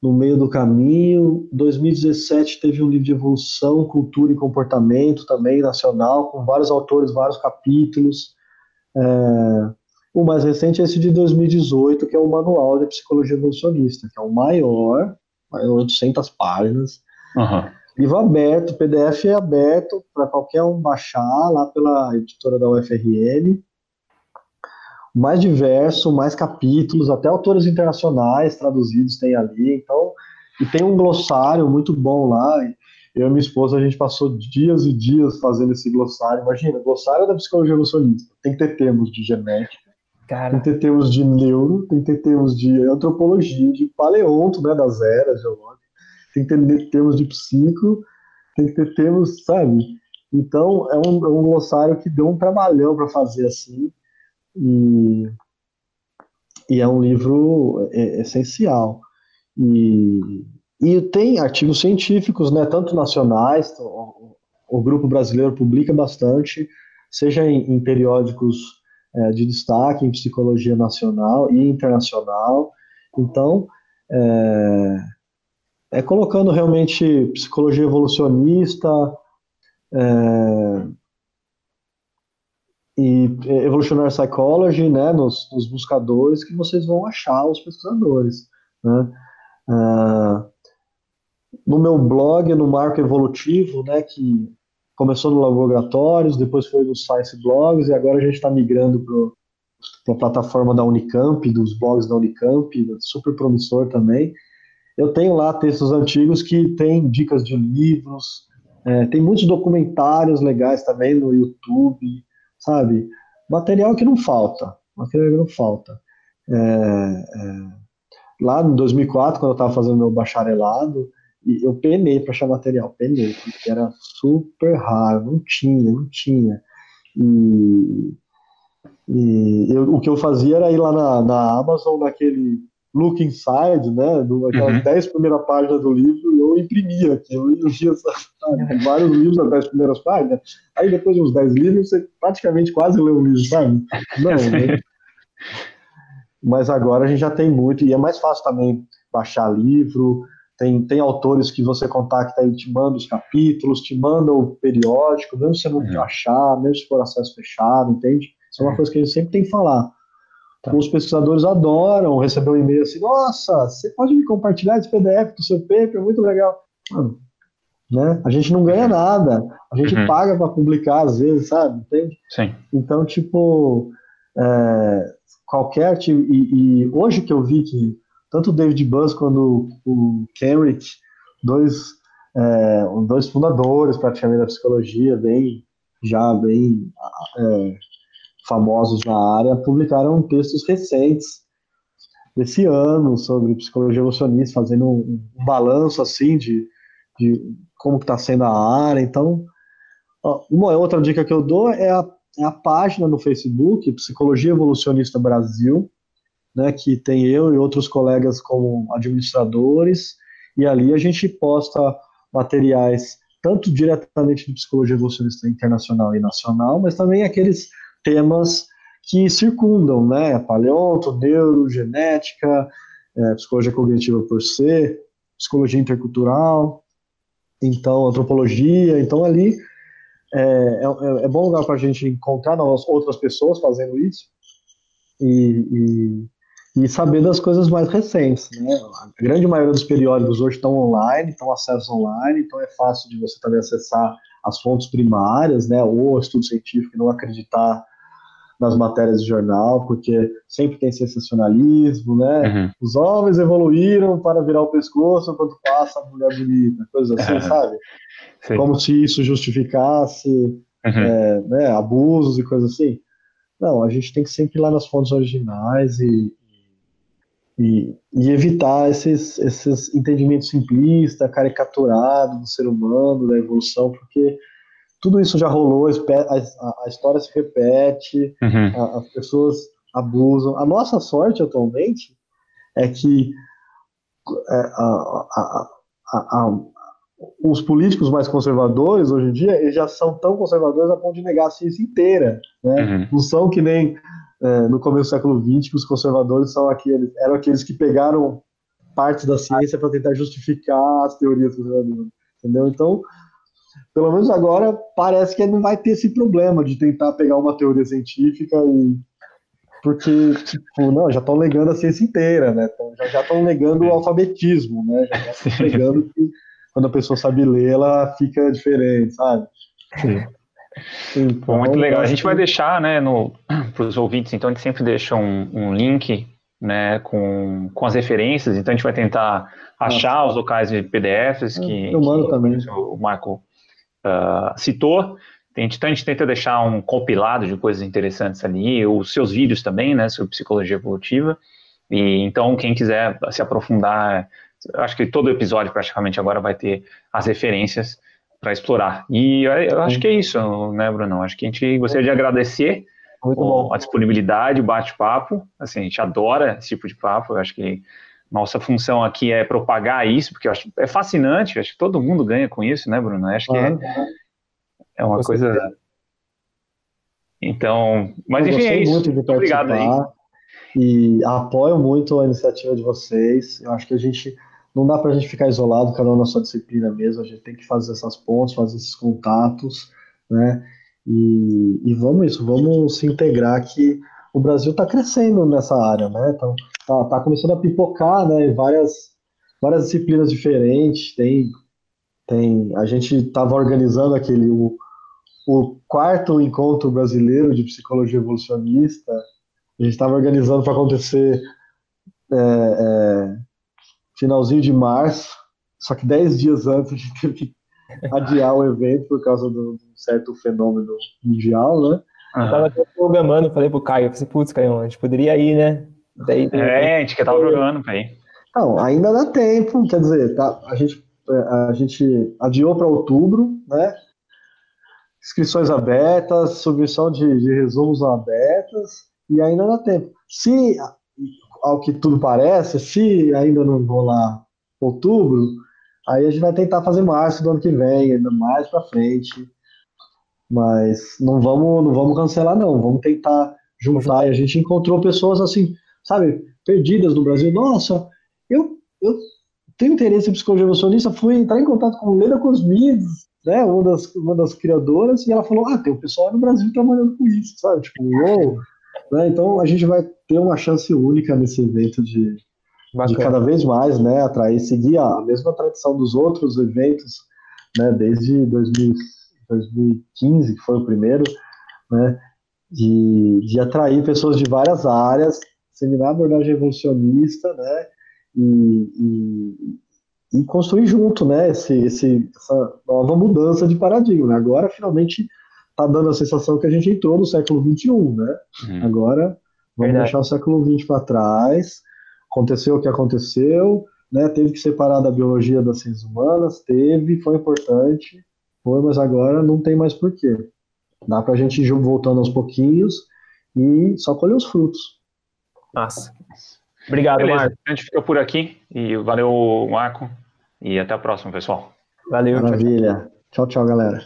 no meio do caminho. 2017 teve um livro de evolução, cultura e comportamento também nacional, com vários autores, vários capítulos. É, o mais recente é esse de 2018, que é o Manual de Psicologia Evolucionista, que é o maior, 800 páginas. Uhum. Livro aberto, PDF é aberto para qualquer um baixar lá pela editora da UFRN. Mais diverso, mais capítulos, até autores internacionais traduzidos tem ali. Então, e tem um glossário muito bom lá. Eu e minha esposa, a gente passou dias e dias fazendo esse glossário. Imagina, glossário da psicologia evolucionista. Tem que ter termos de genética, Cara. Tem termos de neuro, tem termos de antropologia, de paleonto, né, das eras geológicas, tem termos de psico, tem termos, sabe? Então, é um, é um glossário que deu um trabalhão para fazer assim, e, e é um livro é, é, essencial. E, e tem artigos científicos, né, tanto nacionais, o, o grupo brasileiro publica bastante, seja em, em periódicos é, de destaque em psicologia nacional e internacional. Então, é, é colocando realmente psicologia evolucionista é, e evolutionary psychology, né, nos, nos, buscadores que vocês vão achar os pesquisadores, né. É, no meu blog, no Marco Evolutivo, né, que começou no Laboratórios, depois foi no Science Blogs, e agora a gente está migrando para a plataforma da Unicamp, dos blogs da Unicamp, super promissor também. Eu tenho lá textos antigos que tem dicas de livros, é, tem muitos documentários legais também no YouTube, sabe? Material que não falta, material que não falta. É, é, lá em 2004, quando eu estava fazendo meu bacharelado, e eu penei para achar material, penei, porque era super raro, não tinha, não tinha. E, e eu, o que eu fazia era ir lá na, na Amazon, naquele Look Inside, né, do, aquelas uhum. 10 primeiras páginas do livro, e eu imprimia aquilo, e eu (laughs) sabe, vários livros nas 10 primeiras páginas, aí depois de uns 10 livros, você praticamente quase lê um livro, sabe? Não, né? (laughs) Mas agora a gente já tem muito, e é mais fácil também baixar livro, tem, tem autores que você contacta e te manda os capítulos, te manda o periódico, mesmo se você não uhum. achar, mesmo se for acesso fechado, entende? Isso é uma uhum. coisa que a gente sempre tem que falar. Tá. Os pesquisadores adoram receber um e-mail assim, nossa, você pode me compartilhar esse PDF do seu paper, muito legal. Mano, né? A gente não ganha nada, a gente uhum. paga para publicar às vezes, sabe? Entende? Sim. Então, tipo, é, qualquer artigo, e, e hoje que eu vi que tanto o David Buzz quanto o Kenrick, dois, é, dois fundadores praticamente da psicologia, bem, já bem é, famosos na área, publicaram textos recentes desse ano sobre psicologia evolucionista, fazendo um, um balanço assim de, de como está sendo a área. Então, uma outra dica que eu dou é a, é a página no Facebook, Psicologia Evolucionista Brasil, né, que tem eu e outros colegas como administradores, e ali a gente posta materiais tanto diretamente de psicologia evolucionista internacional e nacional, mas também aqueles temas que circundam, né, paleonto, neuro, genética, é, psicologia cognitiva por ser, psicologia intercultural, então antropologia, então ali é, é, é bom lugar para a gente encontrar novas, outras pessoas fazendo isso e, e e saber das coisas mais recentes. Né? A grande maioria dos periódicos hoje estão online, estão acesso online, então é fácil de você também acessar as fontes primárias, né, ou estudo científico e não acreditar nas matérias de jornal, porque sempre tem sensacionalismo, né? Uhum. Os homens evoluíram para virar o pescoço enquanto passa a mulher bonita, coisas assim, uhum. sabe? Sim. Como se isso justificasse uhum. é, né, abusos e coisas assim. Não, a gente tem que sempre ir lá nas fontes originais e, e, e, evitar esses, esses entendimentos simplistas, caricaturados do ser humano, da evolução, porque tudo isso já rolou, a, história se repete, uhum. a, as pessoas abusam. A nossa sorte atualmente é que é, a, a, os políticos mais conservadores, hoje em dia, eles já são tão conservadores a ponto de negar a ciência inteira. Né? Uhum. Não são que nem é, no começo do século XX, que os conservadores são aqueles, eram aqueles que pegaram partes da ciência para tentar justificar as teorias conservadoras. Entendeu? Então, pelo menos agora, parece que não vai ter esse problema de tentar pegar uma teoria científica e. Porque, tipo, não, já estão negando a ciência inteira, né? já estão negando o alfabetismo, né? Já estão negando que quando a pessoa sabe ler, ela fica diferente, sabe? Sim. Então, muito legal. A gente vai deixar, né, para (clears throat) os ouvintes, então a gente sempre deixa um, um, link, né, com, com as referências. Então a gente vai tentar achar Nossa. os locais de PDFs que, Eu mando que também. o Marco uh, citou. Então a gente tenta deixar um compilado de coisas interessantes ali, os seus vídeos também, né, sobre psicologia evolutiva. E então quem quiser se aprofundar acho que todo episódio praticamente agora vai ter as referências para explorar. E eu, acho que é isso, né, Bruno? Acho que a gente gostaria de agradecer a disponibilidade, o bate-papo. Assim, a gente adora esse tipo de papo. Eu acho que nossa função aqui é propagar isso, porque eu acho é fascinante. Eu acho que todo mundo ganha com isso, né, Bruno? Eu acho que é, é uma coisa. Então, mas enfim, é isso. Muito, muito obrigado aí. E apoio muito a iniciativa de vocês. Eu acho que a gente não dá para a gente ficar isolado, cada um na sua disciplina mesmo, a gente tem que fazer essas pontes, fazer esses contatos, né? E, e vamos isso, vamos se integrar que o Brasil está crescendo nessa área, né? Então, tá, tá começando a pipocar, né? Várias, várias disciplinas diferentes, tem, tem, a gente estava organizando aquele, o, o quarto encontro brasileiro de psicologia evolucionista, a gente estava organizando para acontecer é, é, finalzinho de março, só que dez dias antes a gente teve que adiar o evento por causa de um certo fenômeno mundial, né? Uhum. Eu tava até programando, falei pro Caio, eu falei, putz, Caio, a gente poderia ir, né? Daí, é, a gente que tava programando pra ir. Não, ainda dá tempo, quer dizer, tá, a, gente, a gente adiou para outubro, né? Inscrições abertas, submissão de, de resumos abertas, e ainda dá tempo. Se ao que tudo parece, se ainda não rolar outubro, aí a gente vai tentar fazer março do ano que vem, ainda mais para frente. Mas não vamos, não vamos cancelar não, vamos tentar juntar. E a gente encontrou pessoas assim, sabe, perdidas no Brasil. Nossa, eu, eu tenho interesse em psicologia evolucionista, fui entrar em contato com Leda Cosmides, né, uma das, uma das criadoras, e ela falou, ah, tem um pessoal no Brasil trabalhando com isso, sabe? Tipo, uou! Né? Então a gente vai ter uma chance única nesse evento de, de cada vez mais né, atrair, seguir a mesma tradição dos outros eventos, né, desde 2000, 2015, que foi o primeiro, né, de, de atrair pessoas de várias áreas, seminar abordagem evolucionista, né, e, e, e, construir junto, né, esse, esse, essa nova mudança de paradigma. Agora, finalmente, está dando a sensação que a gente entrou no século XXI, né? Uhum. Agora, vamos Verdade. deixar o século XX para trás. Aconteceu o que aconteceu, né? Teve que separar da biologia das ciências humanas, teve, foi importante, foi, mas agora não tem mais porquê. Dá para a gente ir voltando aos pouquinhos e só colher os frutos. Massa. Obrigado, Beleza. Marco. A gente fica por aqui e valeu, Marco. E até a próxima, pessoal. Valeu. Maravilha. Tchau, tchau, galera.